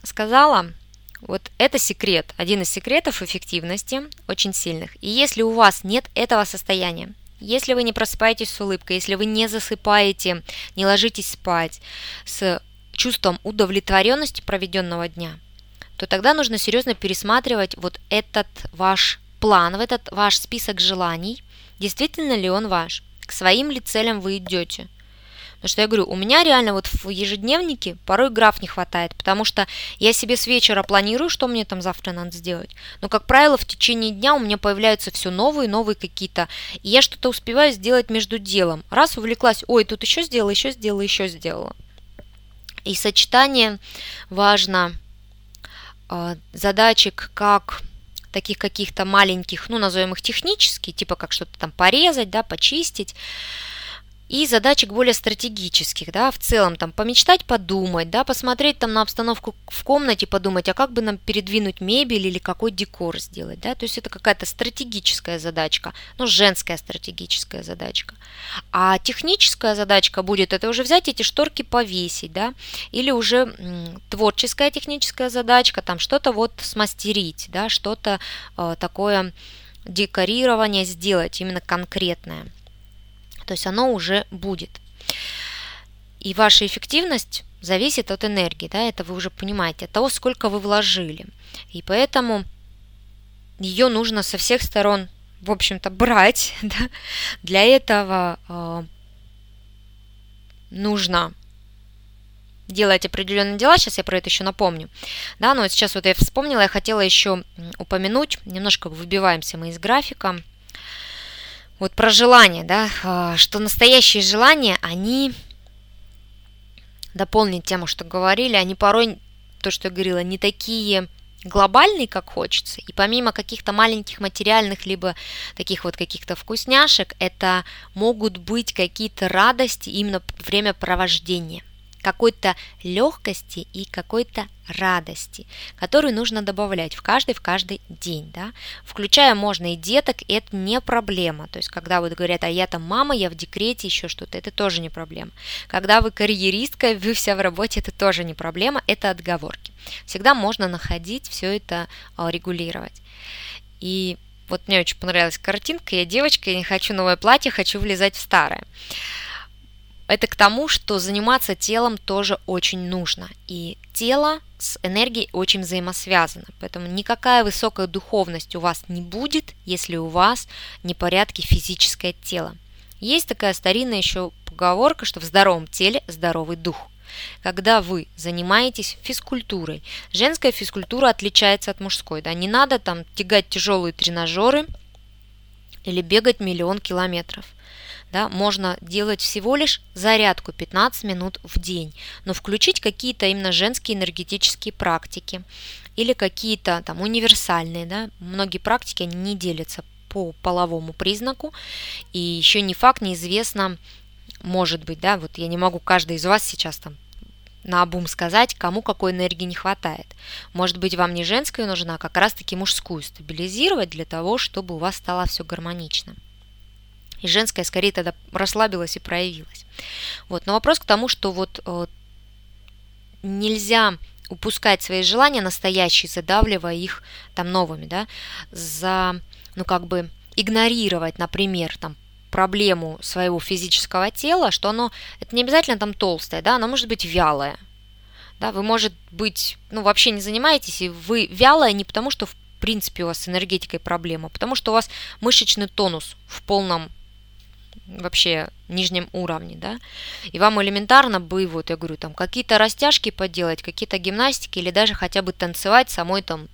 сказала. Вот это секрет, один из секретов эффективности, очень сильных. И если у вас нет этого состояния, если вы не просыпаетесь с улыбкой, если вы не засыпаете, не ложитесь спать с чувством удовлетворенности проведенного дня, то тогда нужно серьезно пересматривать вот этот ваш план, в этот ваш список желаний, действительно ли он ваш, к своим ли целям вы идете – Потому что я говорю, у меня реально вот в ежедневнике порой граф не хватает, потому что я себе с вечера планирую, что мне там завтра надо сделать. Но, как правило, в течение дня у меня появляются все новые, новые какие-то. И я что-то успеваю сделать между делом. Раз увлеклась, ой, тут еще сделала, еще сделала, еще сделала. И сочетание важно э, задачек как таких каких-то маленьких, ну, назовем их технические, типа как что-то там порезать, да, почистить, и задачек более стратегических, да, в целом там помечтать, подумать, да, посмотреть там на обстановку в комнате, подумать, а как бы нам передвинуть мебель или какой декор сделать, да, то есть это какая-то стратегическая задачка, ну, женская стратегическая задачка. А техническая задачка будет это уже взять эти шторки повесить, да, или уже м, творческая техническая задачка, там что-то вот смастерить, да, что-то э, такое декорирование сделать, именно конкретное то есть оно уже будет. И ваша эффективность зависит от энергии, да, это вы уже понимаете, от того, сколько вы вложили. И поэтому ее нужно со всех сторон, в общем-то, брать. Да? Для этого э, нужно делать определенные дела. Сейчас я про это еще напомню. Да, но сейчас вот я вспомнила, я хотела еще упомянуть, немножко выбиваемся мы из графика. Вот про желание, да, а, что настоящие желания, они дополнить тему, что говорили, они порой, то, что я говорила, не такие глобальные, как хочется. И помимо каких-то маленьких материальных, либо таких вот каких-то вкусняшек, это могут быть какие-то радости именно времяпровождения какой-то легкости и какой-то радости, которую нужно добавлять в каждый в каждый день, да, включая можно и деток, это не проблема, то есть когда вот говорят, а я там мама, я в декрете, еще что-то, это тоже не проблема. Когда вы карьеристка, вы вся в работе, это тоже не проблема, это отговорки. Всегда можно находить все это а, регулировать. И вот мне очень понравилась картинка, я девочка, я не хочу новое платье, хочу влезать в старое. Это к тому, что заниматься телом тоже очень нужно. И тело с энергией очень взаимосвязано. Поэтому никакая высокая духовность у вас не будет, если у вас непорядки физическое тело. Есть такая старинная еще поговорка, что в здоровом теле здоровый дух. Когда вы занимаетесь физкультурой, женская физкультура отличается от мужской. Да? Не надо там тягать тяжелые тренажеры или бегать миллион километров да, можно делать всего лишь зарядку 15 минут в день, но включить какие-то именно женские энергетические практики или какие-то там универсальные, да, многие практики они не делятся по половому признаку, и еще не факт, неизвестно, может быть, да, вот я не могу каждый из вас сейчас там на обум сказать, кому какой энергии не хватает. Может быть, вам не женская нужна, а как раз-таки мужскую стабилизировать для того, чтобы у вас стало все гармонично. И женская скорее тогда расслабилась и проявилась. Вот. Но вопрос к тому, что вот э, нельзя упускать свои желания настоящие, задавливая их там новыми, да, за, ну как бы игнорировать, например, там проблему своего физического тела, что оно, это не обязательно там толстое, да, оно может быть вялое, да, вы, может быть, ну, вообще не занимаетесь, и вы вялое не потому, что в принципе у вас с энергетикой проблема, а потому что у вас мышечный тонус в полном вообще нижнем уровне, да, и вам элементарно бы, вот я говорю, там какие-то растяжки поделать, какие-то гимнастики или даже хотя бы танцевать самой там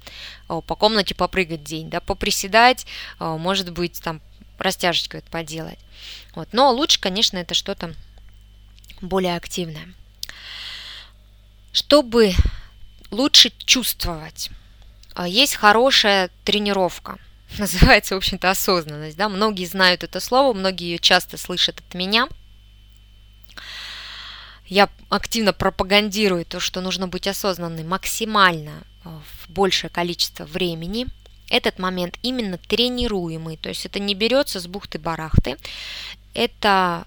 по комнате попрыгать день, да, поприседать, может быть, там растяжечку это поделать. Вот. Но лучше, конечно, это что-то более активное. Чтобы лучше чувствовать, а, есть хорошая тренировка – называется, в общем-то, осознанность. Да? Многие знают это слово, многие ее часто слышат от меня. я активно пропагандирую то, что нужно быть осознанным максимально э, в большее количество времени. Этот момент именно тренируемый, то есть это не берется с бухты-барахты, это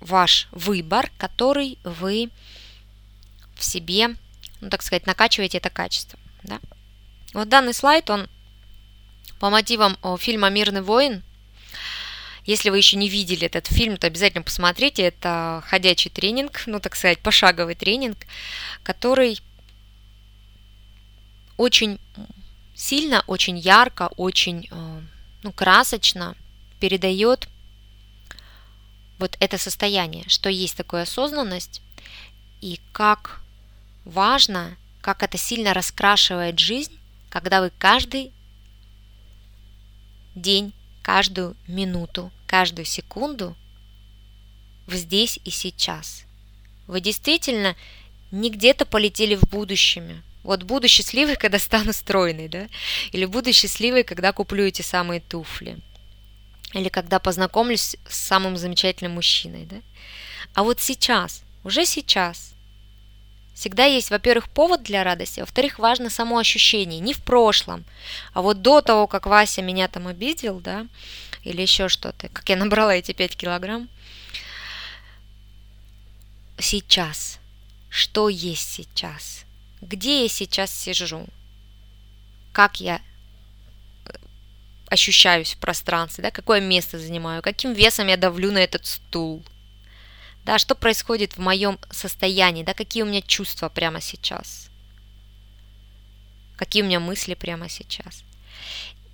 ваш выбор, который вы в себе, ну, так сказать, накачиваете это качество. Да? Вот данный слайд, он по мотивам фильма «Мирный воин», если вы еще не видели этот фильм, то обязательно посмотрите. Это ходячий тренинг, ну, так сказать, пошаговый тренинг, который очень сильно, очень ярко, очень э, ну, красочно передает вот это состояние, что есть такая осознанность, и как важно, как это сильно раскрашивает жизнь, когда вы каждый день каждую минуту, каждую секунду в здесь и сейчас. Вы действительно не где-то полетели в будущее. Вот буду счастливой, когда стану стройной, да? Или буду счастливой, когда куплю эти самые туфли. Или когда познакомлюсь с самым замечательным мужчиной, да? А вот сейчас, уже сейчас, Всегда есть, во-первых, повод для радости, во-вторых, важно само ощущение, не в прошлом, а вот до того, как Вася меня там обидел, да, или еще что-то, как я набрала эти 5 килограмм. Сейчас. Что есть сейчас? Где я сейчас сижу? Как я э, ощущаюсь в пространстве, да, какое место занимаю, каким весом я давлю на этот стул – да, что происходит в моем состоянии, да, какие у меня чувства прямо сейчас, какие у меня мысли прямо сейчас.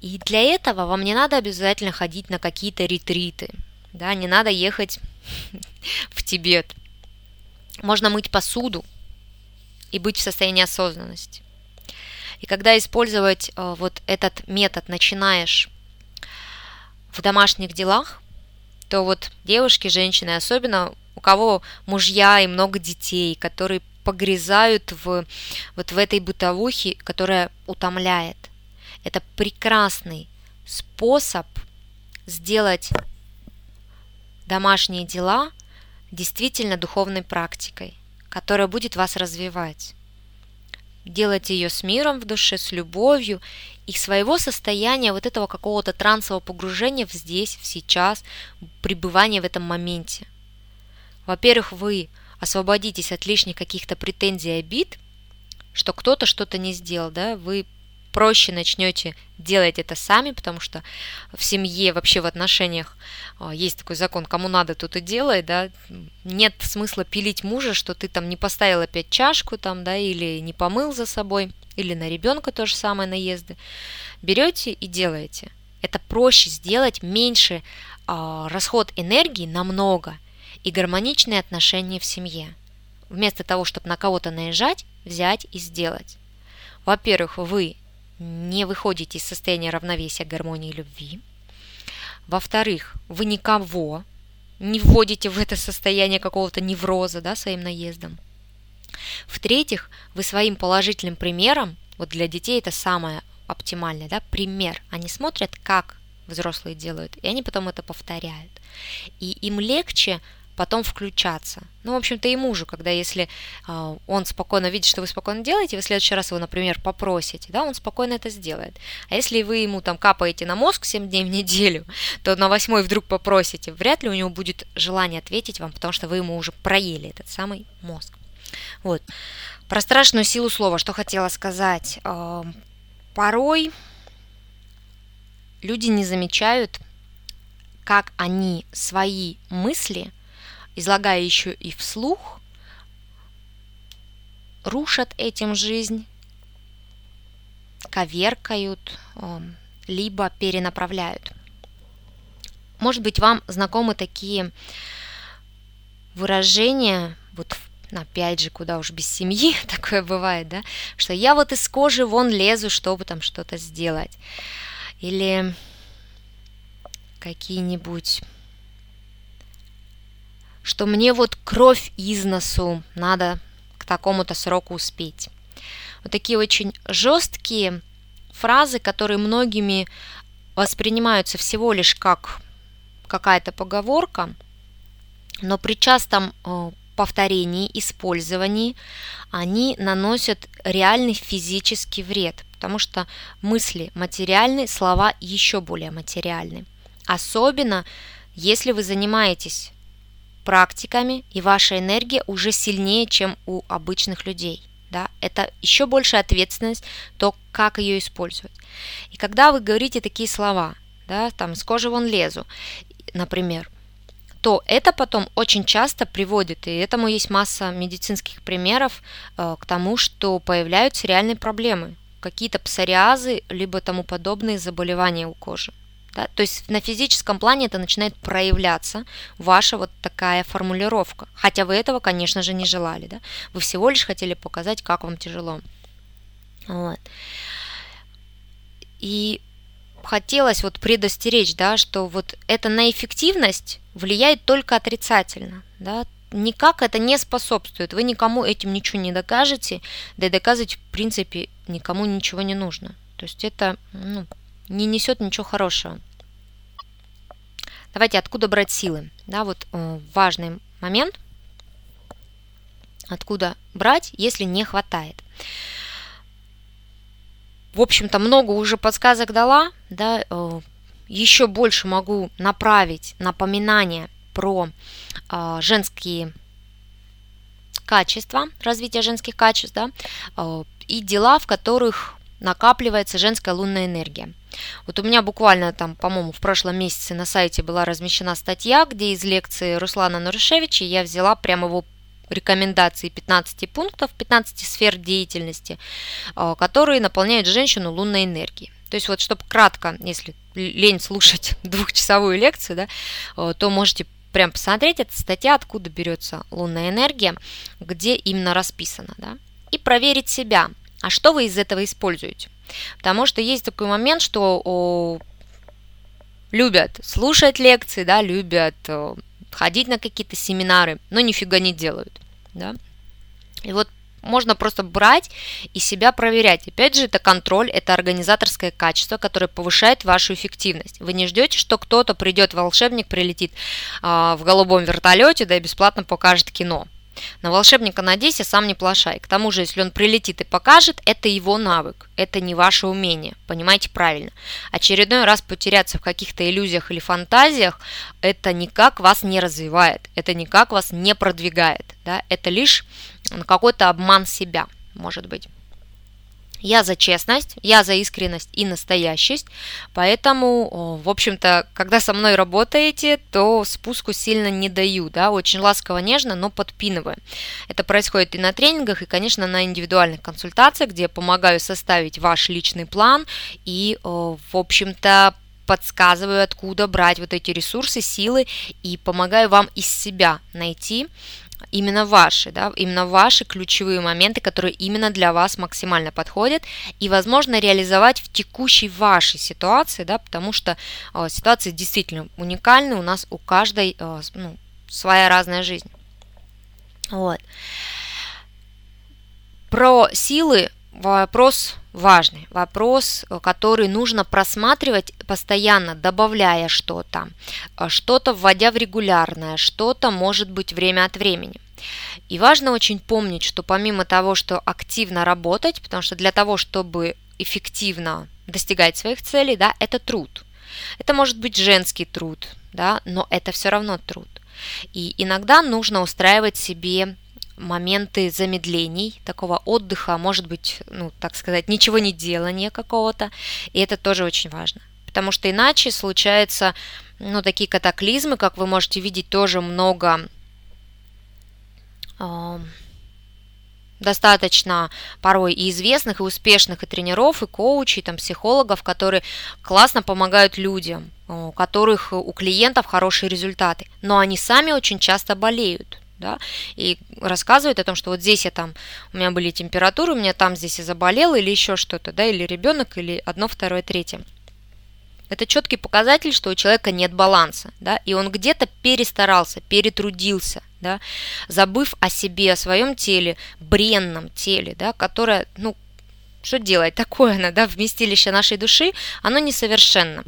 И для этого вам не надо обязательно ходить на какие-то ретриты, да, не надо ехать в Тибет. Можно мыть посуду и быть в состоянии осознанности. И когда использовать э, вот этот метод начинаешь в домашних делах, то вот девушки, женщины, особенно кого мужья и много детей, которые погрязают в, вот в этой бытовухе, которая утомляет. Это прекрасный способ сделать домашние дела действительно духовной практикой, которая будет вас развивать. Делать ее с миром в душе, с любовью и своего состояния вот этого какого-то трансового погружения в здесь, в сейчас, пребывания в этом моменте – во-первых, вы освободитесь от лишних каких-то претензий и обид, что кто-то что-то не сделал, да, вы проще начнете делать это сами, потому что в семье, вообще в отношениях а, есть такой закон, кому надо, тут и делай, да, нет смысла пилить мужа, что ты там не поставил опять чашку там, да, или не помыл за собой, или на ребенка то же самое наезды. Берете и делаете. Это проще сделать, меньше э, расход энергии намного – и гармоничные отношения в семье. Вместо того, чтобы на кого-то наезжать, взять и сделать. Во-первых, вы не выходите из состояния равновесия, гармонии и любви. Во-вторых, вы никого не вводите в это состояние какого-то невроза да, своим наездом. В-третьих, вы своим положительным примером, вот для детей это самое оптимальное, да, пример. Они смотрят, как взрослые делают, и они потом это повторяют. И им легче потом включаться. Ну, в общем-то, и мужу, когда если э, он спокойно видит, что вы спокойно делаете, вы в следующий раз его, например, попросите, да, он спокойно это сделает. А если вы ему там капаете на мозг 7 дней в неделю, то на восьмой вдруг попросите, вряд ли у него будет желание ответить вам, потому что вы ему уже проели этот самый мозг. Вот. Про страшную силу слова, что хотела сказать. Э, порой люди не замечают, как они свои мысли излагая еще и вслух, рушат этим жизнь, коверкают, эм, либо перенаправляют. Может быть, вам знакомы такие выражения, вот опять же, куда уж без семьи такое бывает, да, что я вот из кожи вон лезу, чтобы там что-то сделать. Или какие-нибудь что мне вот кровь из носу, надо к такому-то сроку успеть. Вот такие очень жесткие фразы, которые многими воспринимаются всего лишь как какая-то поговорка, но при частом э, повторении, использовании, они наносят реальный физический вред, потому что мысли материальны, слова еще более материальны. Особенно, если вы занимаетесь практиками, и ваша энергия уже сильнее, чем у обычных людей. Да? Это еще большая ответственность, то, как ее использовать. И когда вы говорите такие слова, да, там, с кожи вон лезу, например, то это потом очень часто приводит, и этому есть масса медицинских примеров э, к тому, что появляются реальные проблемы, какие-то псориазы, либо тому подобные заболевания у кожи. Да? То есть на физическом плане это начинает проявляться, ваша вот такая формулировка. Хотя вы этого, конечно же, не желали. Да? Вы всего лишь хотели показать, как вам тяжело. Вот. И хотелось вот предостеречь, да, что вот это на эффективность влияет только отрицательно, да, никак это не способствует, вы никому этим ничего не докажете, да и доказывать в принципе никому ничего не нужно. То есть это ну, не несет ничего хорошего. Давайте, откуда брать силы? Да, вот э, важный момент. Откуда брать, если не хватает? В общем-то, много уже подсказок дала, да, э, еще больше могу направить напоминания про э, женские качества, развитие женских качеств, да, и дела, в которых накапливается женская лунная энергия. Вот у меня буквально там, по-моему, в прошлом месяце на сайте была размещена статья, где из лекции Руслана Нурышевича я взяла прямо его рекомендации 15 пунктов, 15 сфер деятельности, а, которые наполняют женщину лунной энергией. То есть вот, чтобы кратко, если лень слушать двухчасовую лекцию, да, а, то можете прям посмотреть, это статья, откуда берется лунная энергия, где именно расписано, да, и проверить себя, а что вы из этого используете. Потому что есть такой момент, что о, любят слушать лекции, да, любят о, ходить на какие-то семинары, но нифига не делают. Да? И вот можно просто брать и себя проверять. Опять же, это контроль, это организаторское качество, которое повышает вашу эффективность. Вы не ждете, что кто-то придет, волшебник прилетит э, в голубом вертолете, да и бесплатно покажет кино. На волшебника надейся, сам не плашай. К тому же, если он прилетит и покажет, это его навык, это не ваше умение. Понимаете правильно. Очередной раз потеряться в каких-то иллюзиях или фантазиях, это никак вас не развивает, это никак вас не продвигает. Да? Это лишь какой-то обман себя, может быть. Я за честность, я за искренность и настоящесть, поэтому, в общем-то, когда со мной работаете, то спуску сильно не даю, да, очень ласково, нежно, но подпинываю. Это происходит и на тренингах, и, конечно, на индивидуальных консультациях, где я помогаю составить ваш личный план и, в общем-то, подсказываю, откуда брать вот эти ресурсы, силы и помогаю вам из себя найти именно ваши, да, именно ваши ключевые моменты, которые именно для вас максимально подходят, и, возможно, реализовать в текущей вашей ситуации, да, потому что э, ситуации действительно уникальны, у нас у каждой э, ну, своя разная жизнь. Вот. Про силы вопрос важный, вопрос, который нужно просматривать постоянно, добавляя что-то, что-то вводя в регулярное, что-то может быть время от времени. И важно очень помнить, что помимо того, что активно работать, потому что для того, чтобы эффективно достигать своих целей, да, это труд. Это может быть женский труд, да, но это все равно труд. И иногда нужно устраивать себе моменты замедлений, такого отдыха, может быть, ну, так сказать, ничего не делания какого-то, и это тоже очень важно. Потому что иначе случаются, ну, такие катаклизмы, как вы можете видеть, тоже много э, достаточно порой и известных, и успешных, и тренеров, и коучей, там, психологов, которые классно помогают людям, у которых у клиентов хорошие результаты, но они сами очень часто болеют да, и рассказывает о том, что вот здесь я там, у меня были температуры, у меня там здесь и заболел, или еще что-то, да, или ребенок, или одно, второе, третье. Это четкий показатель, что у человека нет баланса, да, и он где-то перестарался, перетрудился, да, забыв о себе, о своем теле, бренном теле, да, которое, ну, что делать, такое оно, да, вместилище нашей души, оно несовершенно.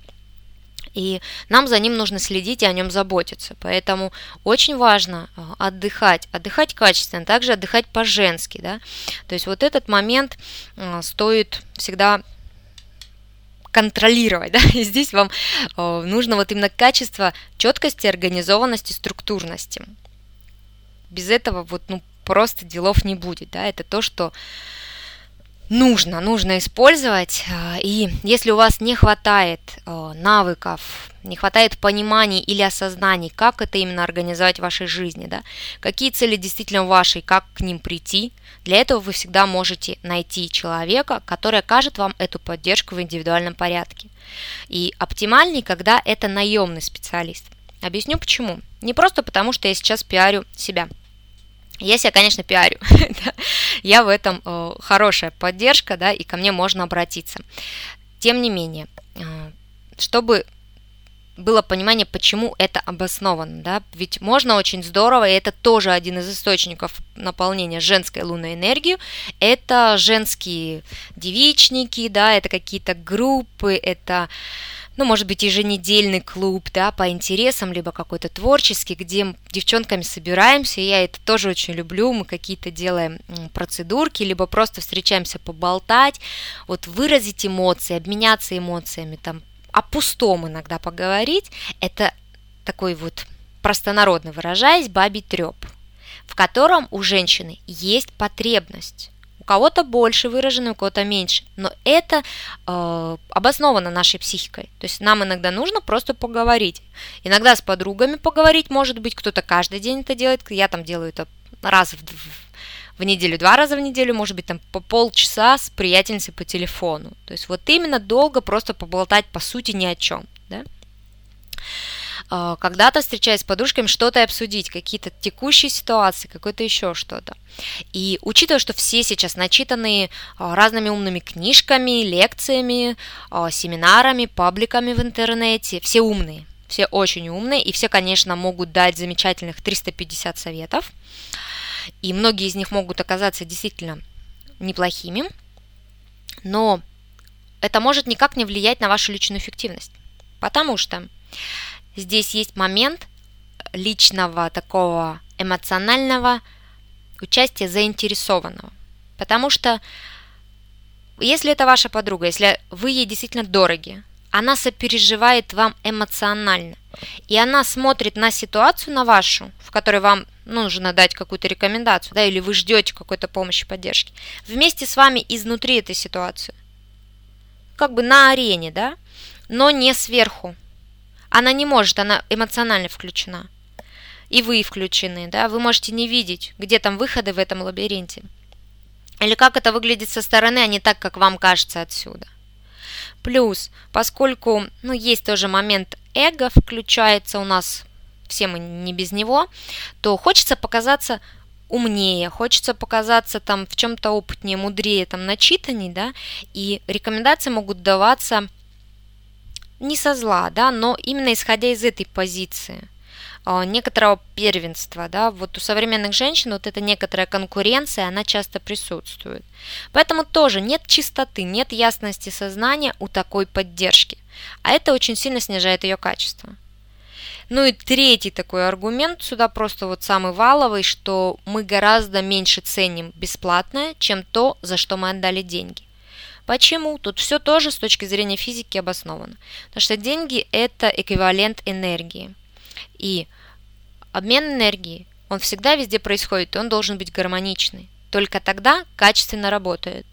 И нам за ним нужно следить и о нем заботиться. Поэтому очень важно э, отдыхать, отдыхать качественно, также отдыхать по-женски. Да? То есть вот этот момент э, стоит всегда контролировать, да, и здесь вам э, нужно вот именно качество четкости, организованности, структурности. Без этого вот, ну, просто делов не будет, да, это то, что нужно, нужно использовать. А, и если у вас не хватает а, навыков, не хватает понимания или осознаний, как это именно организовать в вашей жизни, да, какие цели действительно ваши, как к ним прийти, для этого вы всегда можете найти человека, который окажет вам эту поддержку в индивидуальном порядке. И оптимальней, когда это наемный специалист. Объясню почему. Не просто потому, что я сейчас пиарю себя – я себя, конечно, пиарю. Я в этом э, хорошая поддержка, да, и ко мне можно обратиться. Тем не менее, э, чтобы было понимание, почему это обосновано, да, ведь можно очень здорово, и это тоже один из источников наполнения женской лунной энергии, это женские девичники, да, это какие-то группы, это ну, может быть, еженедельный клуб, да, по интересам, либо какой-то творческий, где девчонками собираемся, я это тоже очень люблю, мы какие-то делаем процедурки, либо просто встречаемся поболтать, вот выразить эмоции, обменяться эмоциями, там, о пустом иногда поговорить, это такой вот простонародно выражаясь, бабий треп, в котором у женщины есть потребность кого-то больше выражены, у кого-то меньше. Но это э, обосновано нашей психикой. То есть нам иногда нужно просто поговорить. Иногда с подругами поговорить, может быть, кто-то каждый день это делает. Я там делаю это раз в, в неделю, два раза в неделю, может быть, там по полчаса с приятельницей по телефону. То есть вот именно долго просто поболтать по сути ни о чем. Да? А, когда-то встречаясь с подружками, что-то обсудить, какие-то текущие ситуации, какое-то еще что-то. И учитывая, что все сейчас начитаны а, разными умными книжками, лекциями, а, семинарами, пабликами в интернете, все умные, все очень умные, и все, конечно, могут дать замечательных 350 советов, и многие из них могут оказаться действительно неплохими, но это может никак не влиять на вашу личную эффективность, потому что здесь есть момент личного такого эмоционального участия заинтересованного. Потому что если это ваша подруга, если вы ей действительно дороги, она сопереживает вам эмоционально, и она смотрит на ситуацию, на вашу, в которой вам нужно дать какую-то рекомендацию, да, или вы ждете какой-то помощи, поддержки, вместе с вами изнутри этой ситуации, как бы на арене, да, но не сверху, она не может, она эмоционально включена. И вы включены, да, вы можете не видеть, где там выходы в этом лабиринте. Или как это выглядит со стороны, а не так, как вам кажется отсюда. Плюс, поскольку, ну, есть тоже момент эго включается у нас, все мы не без него, то хочется показаться умнее, хочется показаться там в чем-то опытнее, мудрее, там начитанней, да, и рекомендации могут даваться не со зла, да, но именно исходя из этой позиции а, некоторого первенства, да, вот у современных женщин вот эта некоторая конкуренция, она часто присутствует. Поэтому тоже нет чистоты, нет ясности сознания у такой поддержки, а это очень сильно снижает ее качество. Ну и третий такой аргумент сюда просто вот самый валовый, что мы гораздо меньше ценим бесплатное, чем то, за что мы отдали деньги. Почему? Тут все тоже с точки зрения физики обосновано. Потому что деньги – это эквивалент энергии. И обмен энергии, он всегда везде происходит, и он должен быть гармоничный. Только тогда качественно работает.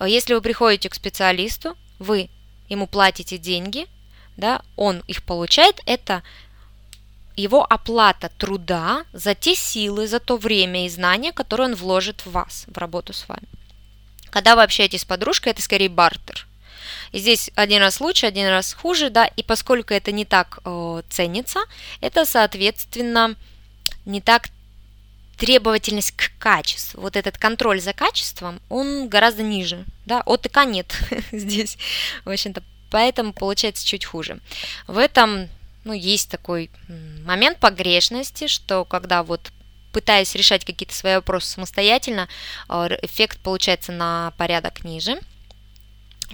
Если вы приходите к специалисту, вы ему платите деньги, да, он их получает, это его оплата труда за те силы, за то время и знания, которые он вложит в вас, в работу с вами. Когда вы общаетесь с подружкой, это скорее бартер. И здесь один раз лучше, один раз хуже, да, и поскольку это не так э, ценится, это, соответственно, не так требовательность к качеству. Вот этот контроль за качеством, он гораздо ниже, да, ОТК нет здесь, в общем-то, поэтому получается чуть хуже. В этом, ну, есть такой момент погрешности, что когда вот пытаясь решать какие-то свои вопросы самостоятельно, э, эффект получается на порядок ниже.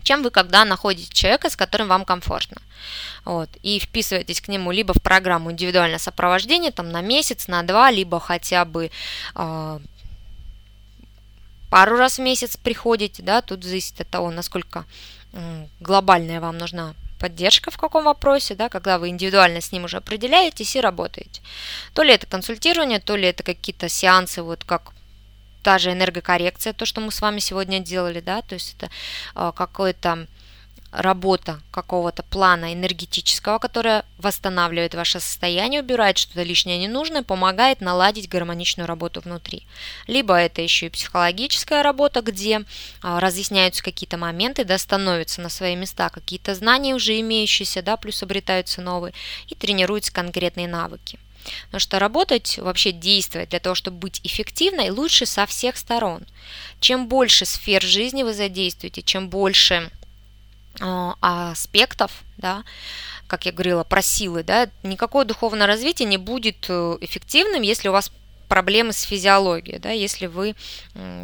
чем вы когда находите человека, с которым вам комфортно. Вот, и вписываетесь к нему либо в программу индивидуальное сопровождение там, на месяц, на два, либо хотя бы э, пару раз в месяц приходите, да, тут зависит от того, насколько глобальная вам нужна поддержка в каком вопросе, да, когда вы индивидуально с ним уже определяетесь и работаете. То ли это консультирование, то ли это какие-то сеансы, вот как та же энергокоррекция, то, что мы с вами сегодня делали, да, то есть это э, какое-то работа какого-то плана энергетического, которая восстанавливает ваше состояние, убирает что-то лишнее ненужное, помогает наладить гармоничную работу внутри. Либо это еще и психологическая работа, где а, разъясняются какие-то моменты, да, становятся на свои места какие-то знания уже имеющиеся, да, плюс обретаются новые, и тренируются конкретные навыки. Потому что работать, вообще действовать для того, чтобы быть эффективной, лучше со всех сторон. Чем больше сфер жизни вы задействуете, чем больше аспектов, да, как я говорила, про силы, да, никакое духовное развитие не будет э, эффективным, если у вас проблемы с физиологией, да, если вы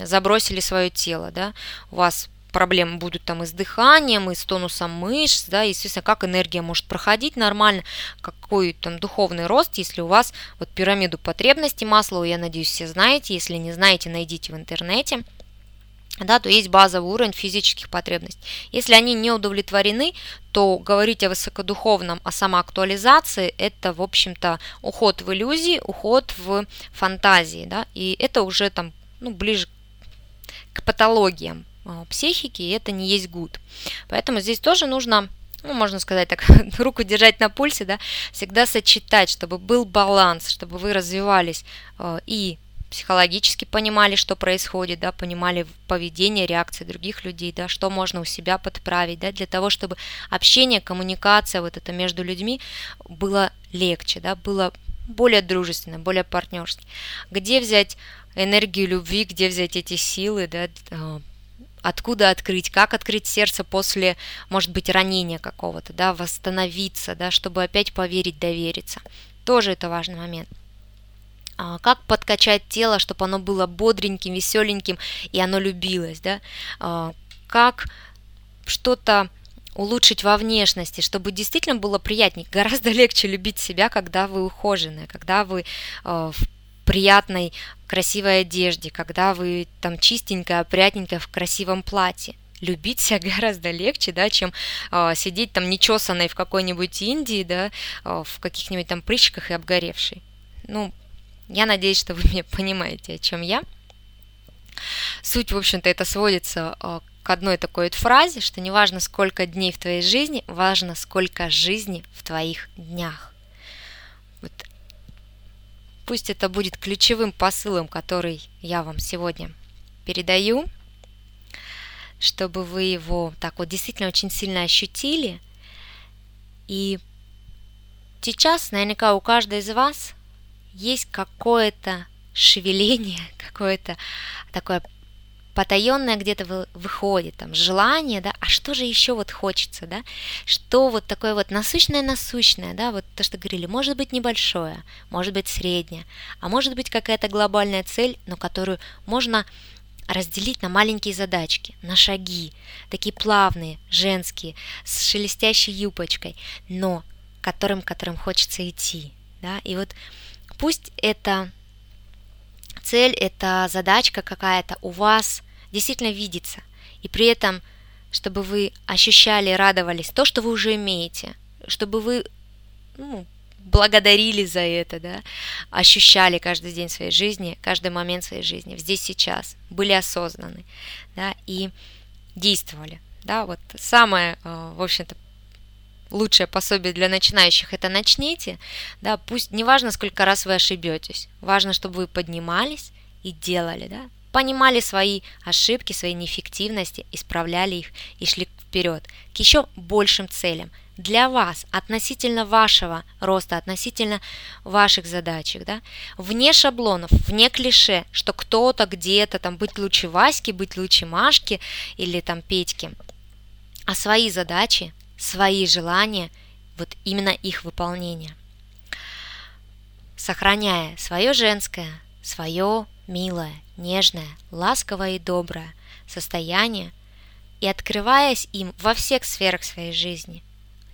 забросили свое тело, да, у вас проблемы будут там и с дыханием, и с тонусом мышц, да, естественно, как энергия может проходить нормально, какой там духовный рост, если у вас вот пирамиду потребностей масла, я надеюсь, все знаете, если не знаете, найдите в интернете – да, то есть базовый уровень физических потребностей. Если они не удовлетворены, то говорить о высокодуховном, о самоактуализации – это, в общем-то, уход в иллюзии, уход в фантазии, да, и это уже там, ну, ближе к патологиям а, психики, и это не есть гуд. Поэтому здесь тоже нужно ну, можно сказать так, руку держать на пульсе, да, всегда сочетать, чтобы был баланс, чтобы вы развивались э, и психологически понимали, что происходит, да, понимали поведение, реакции других людей, да, что можно у себя подправить, да, для того, чтобы общение, коммуникация вот это между людьми было легче, да, было более дружественно, более партнерски. Где взять энергию любви, где взять эти силы, да, а, откуда открыть, как открыть сердце после, может быть, ранения какого-то, да, восстановиться, да, чтобы опять поверить, довериться. Тоже это важный момент. А, как подкачать тело, чтобы оно было бодреньким, веселеньким, и оно любилось, да, а, как что-то улучшить во внешности, чтобы действительно было приятнее. Гораздо легче любить себя, когда вы ухоженная, когда вы а, в приятной, красивой одежде, когда вы там чистенькая, опрятненькая в красивом платье. Любить себя гораздо легче, да, чем э, сидеть там нечесанной в какой-нибудь Индии, да, э, в каких-нибудь там прыщиках и обгоревшей. Ну, я надеюсь, что вы меня понимаете, о чем я. Суть, в общем-то, это сводится э, к одной такой вот фразе, что не важно, сколько дней в твоей жизни, важно, сколько жизни в твоих днях. Вот. Пусть это будет ключевым посылом, который я вам сегодня передаю, чтобы вы его так вот действительно очень сильно ощутили. И сейчас наверняка у каждой из вас есть какое-то шевеление, какое-то такое потаенное где-то выходит, там, желание, да, а что же еще вот хочется, да, что вот такое вот насущное-насущное, да, вот то, что говорили, может быть небольшое, может быть среднее, а может быть какая-то глобальная цель, но которую можно разделить на маленькие задачки, на шаги, такие плавные, женские, с шелестящей юбочкой, но которым, которым хочется идти, да, и вот Пусть эта цель, эта задачка какая-то у вас действительно видится, и при этом, чтобы вы ощущали, радовались то, что вы уже имеете, чтобы вы ну, благодарили за это, да, ощущали каждый день своей жизни, каждый момент своей жизни, здесь сейчас, были осознаны, да, и действовали, да, вот самое, э, в общем-то, лучшее пособие для начинающих это начните, да, пусть неважно, сколько раз вы ошибетесь, важно, чтобы вы поднимались и делали, да, понимали свои ошибки, свои неэффективности, исправляли их и шли вперед. К еще большим целям. Для вас, относительно вашего роста, относительно ваших задачек, да, вне шаблонов, вне клише, что кто-то где-то там быть лучше Васьки, быть лучше Машки или там Петьки, а свои задачи свои желания, вот именно их выполнение. Сохраняя свое женское, свое милое, нежное, ласковое и доброе состояние, и открываясь им во всех сферах своей жизни.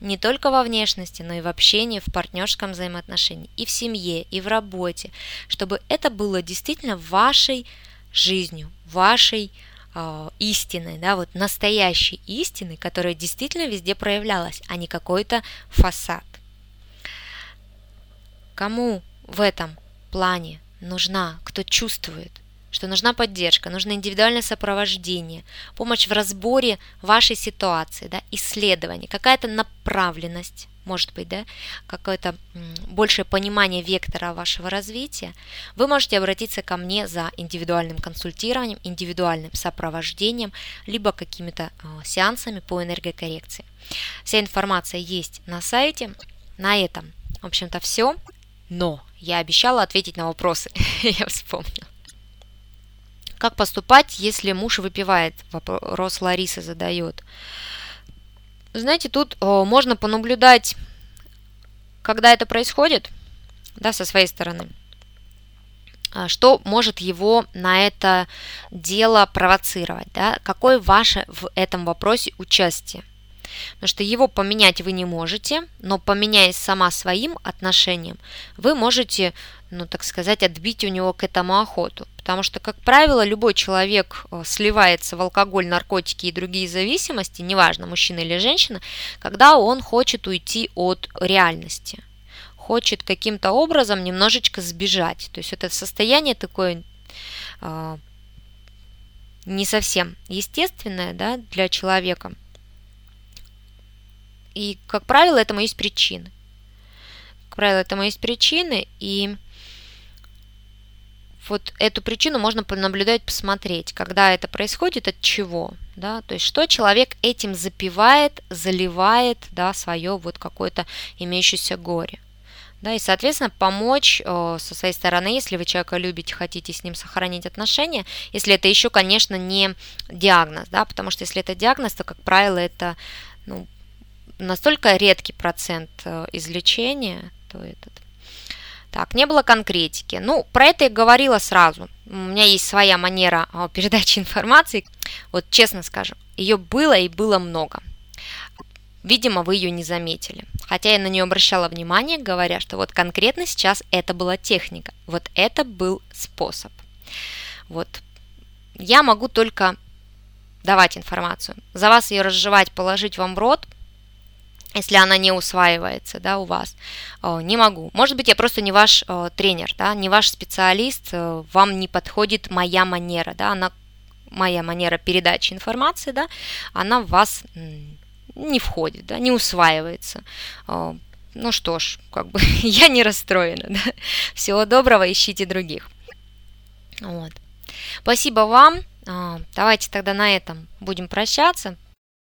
Не только во внешности, но и в общении, в партнерском взаимоотношении, и в семье, и в работе, чтобы это было действительно вашей жизнью, вашей э, истиной, да, вот настоящей истиной, которая действительно везде проявлялась, а не какой-то фасад. Кому в этом плане нужна, кто чувствует, что нужна поддержка, нужно индивидуальное сопровождение, помощь в разборе вашей ситуации, да, исследование, какая-то направленность, может быть, да, какое-то большее понимание вектора вашего развития, вы можете обратиться ко мне за индивидуальным консультированием, индивидуальным сопровождением, либо какими-то э, сеансами по энергокоррекции. Вся информация есть на сайте. На этом, в общем-то, все. Но я обещала ответить на вопросы. я вспомнила. Как поступать, если муж выпивает? Вопрос Лариса задает. Знаете, тут о, можно понаблюдать, когда это происходит, да, со своей стороны. А, что может его на это дело провоцировать, да? Какое ваше в этом вопросе участие? Потому что его поменять вы не можете, но поменяясь сама своим отношением, вы можете, ну так сказать, отбить у него к этому охоту. Потому что, как правило, любой человек э, сливается в алкоголь, наркотики и другие зависимости, неважно, мужчина или женщина, когда он хочет уйти от реальности хочет каким-то образом немножечко сбежать. То есть это состояние такое э, не совсем естественное да, для человека – и, как правило, этому есть причины. Как правило, этому есть причины, и вот эту причину можно понаблюдать, посмотреть, когда это происходит, от чего, да, то есть что человек этим запивает, заливает, да, свое вот какое-то имеющееся горе. Да, и, соответственно, помочь э, со своей стороны, если вы человека любите, хотите с ним сохранить отношения, если это еще, конечно, не диагноз, да, потому что если это диагноз, то, как правило, это ну, настолько редкий процент э, излечения, то этот. Так, не было конкретики. Ну, про это я говорила сразу. У меня есть своя манера а, передачи информации. Вот честно скажем, ее было и было много. Видимо, вы ее не заметили. Хотя я на нее обращала внимание, говоря, что вот конкретно сейчас это была техника. Вот это был способ. Вот. Я могу только давать информацию. За вас ее разжевать, положить вам в рот, если она не усваивается, да, у вас. Не могу. Может быть, я просто не ваш тренер, да, не ваш специалист, э, вам не подходит моя манера, да, она, моя манера передачи информации, да, она в вас не входит, да, не усваивается. Ну что ж, как бы я не расстроена, да. Всего доброго, ищите других. Вот. Спасибо вам. Давайте тогда на этом будем прощаться.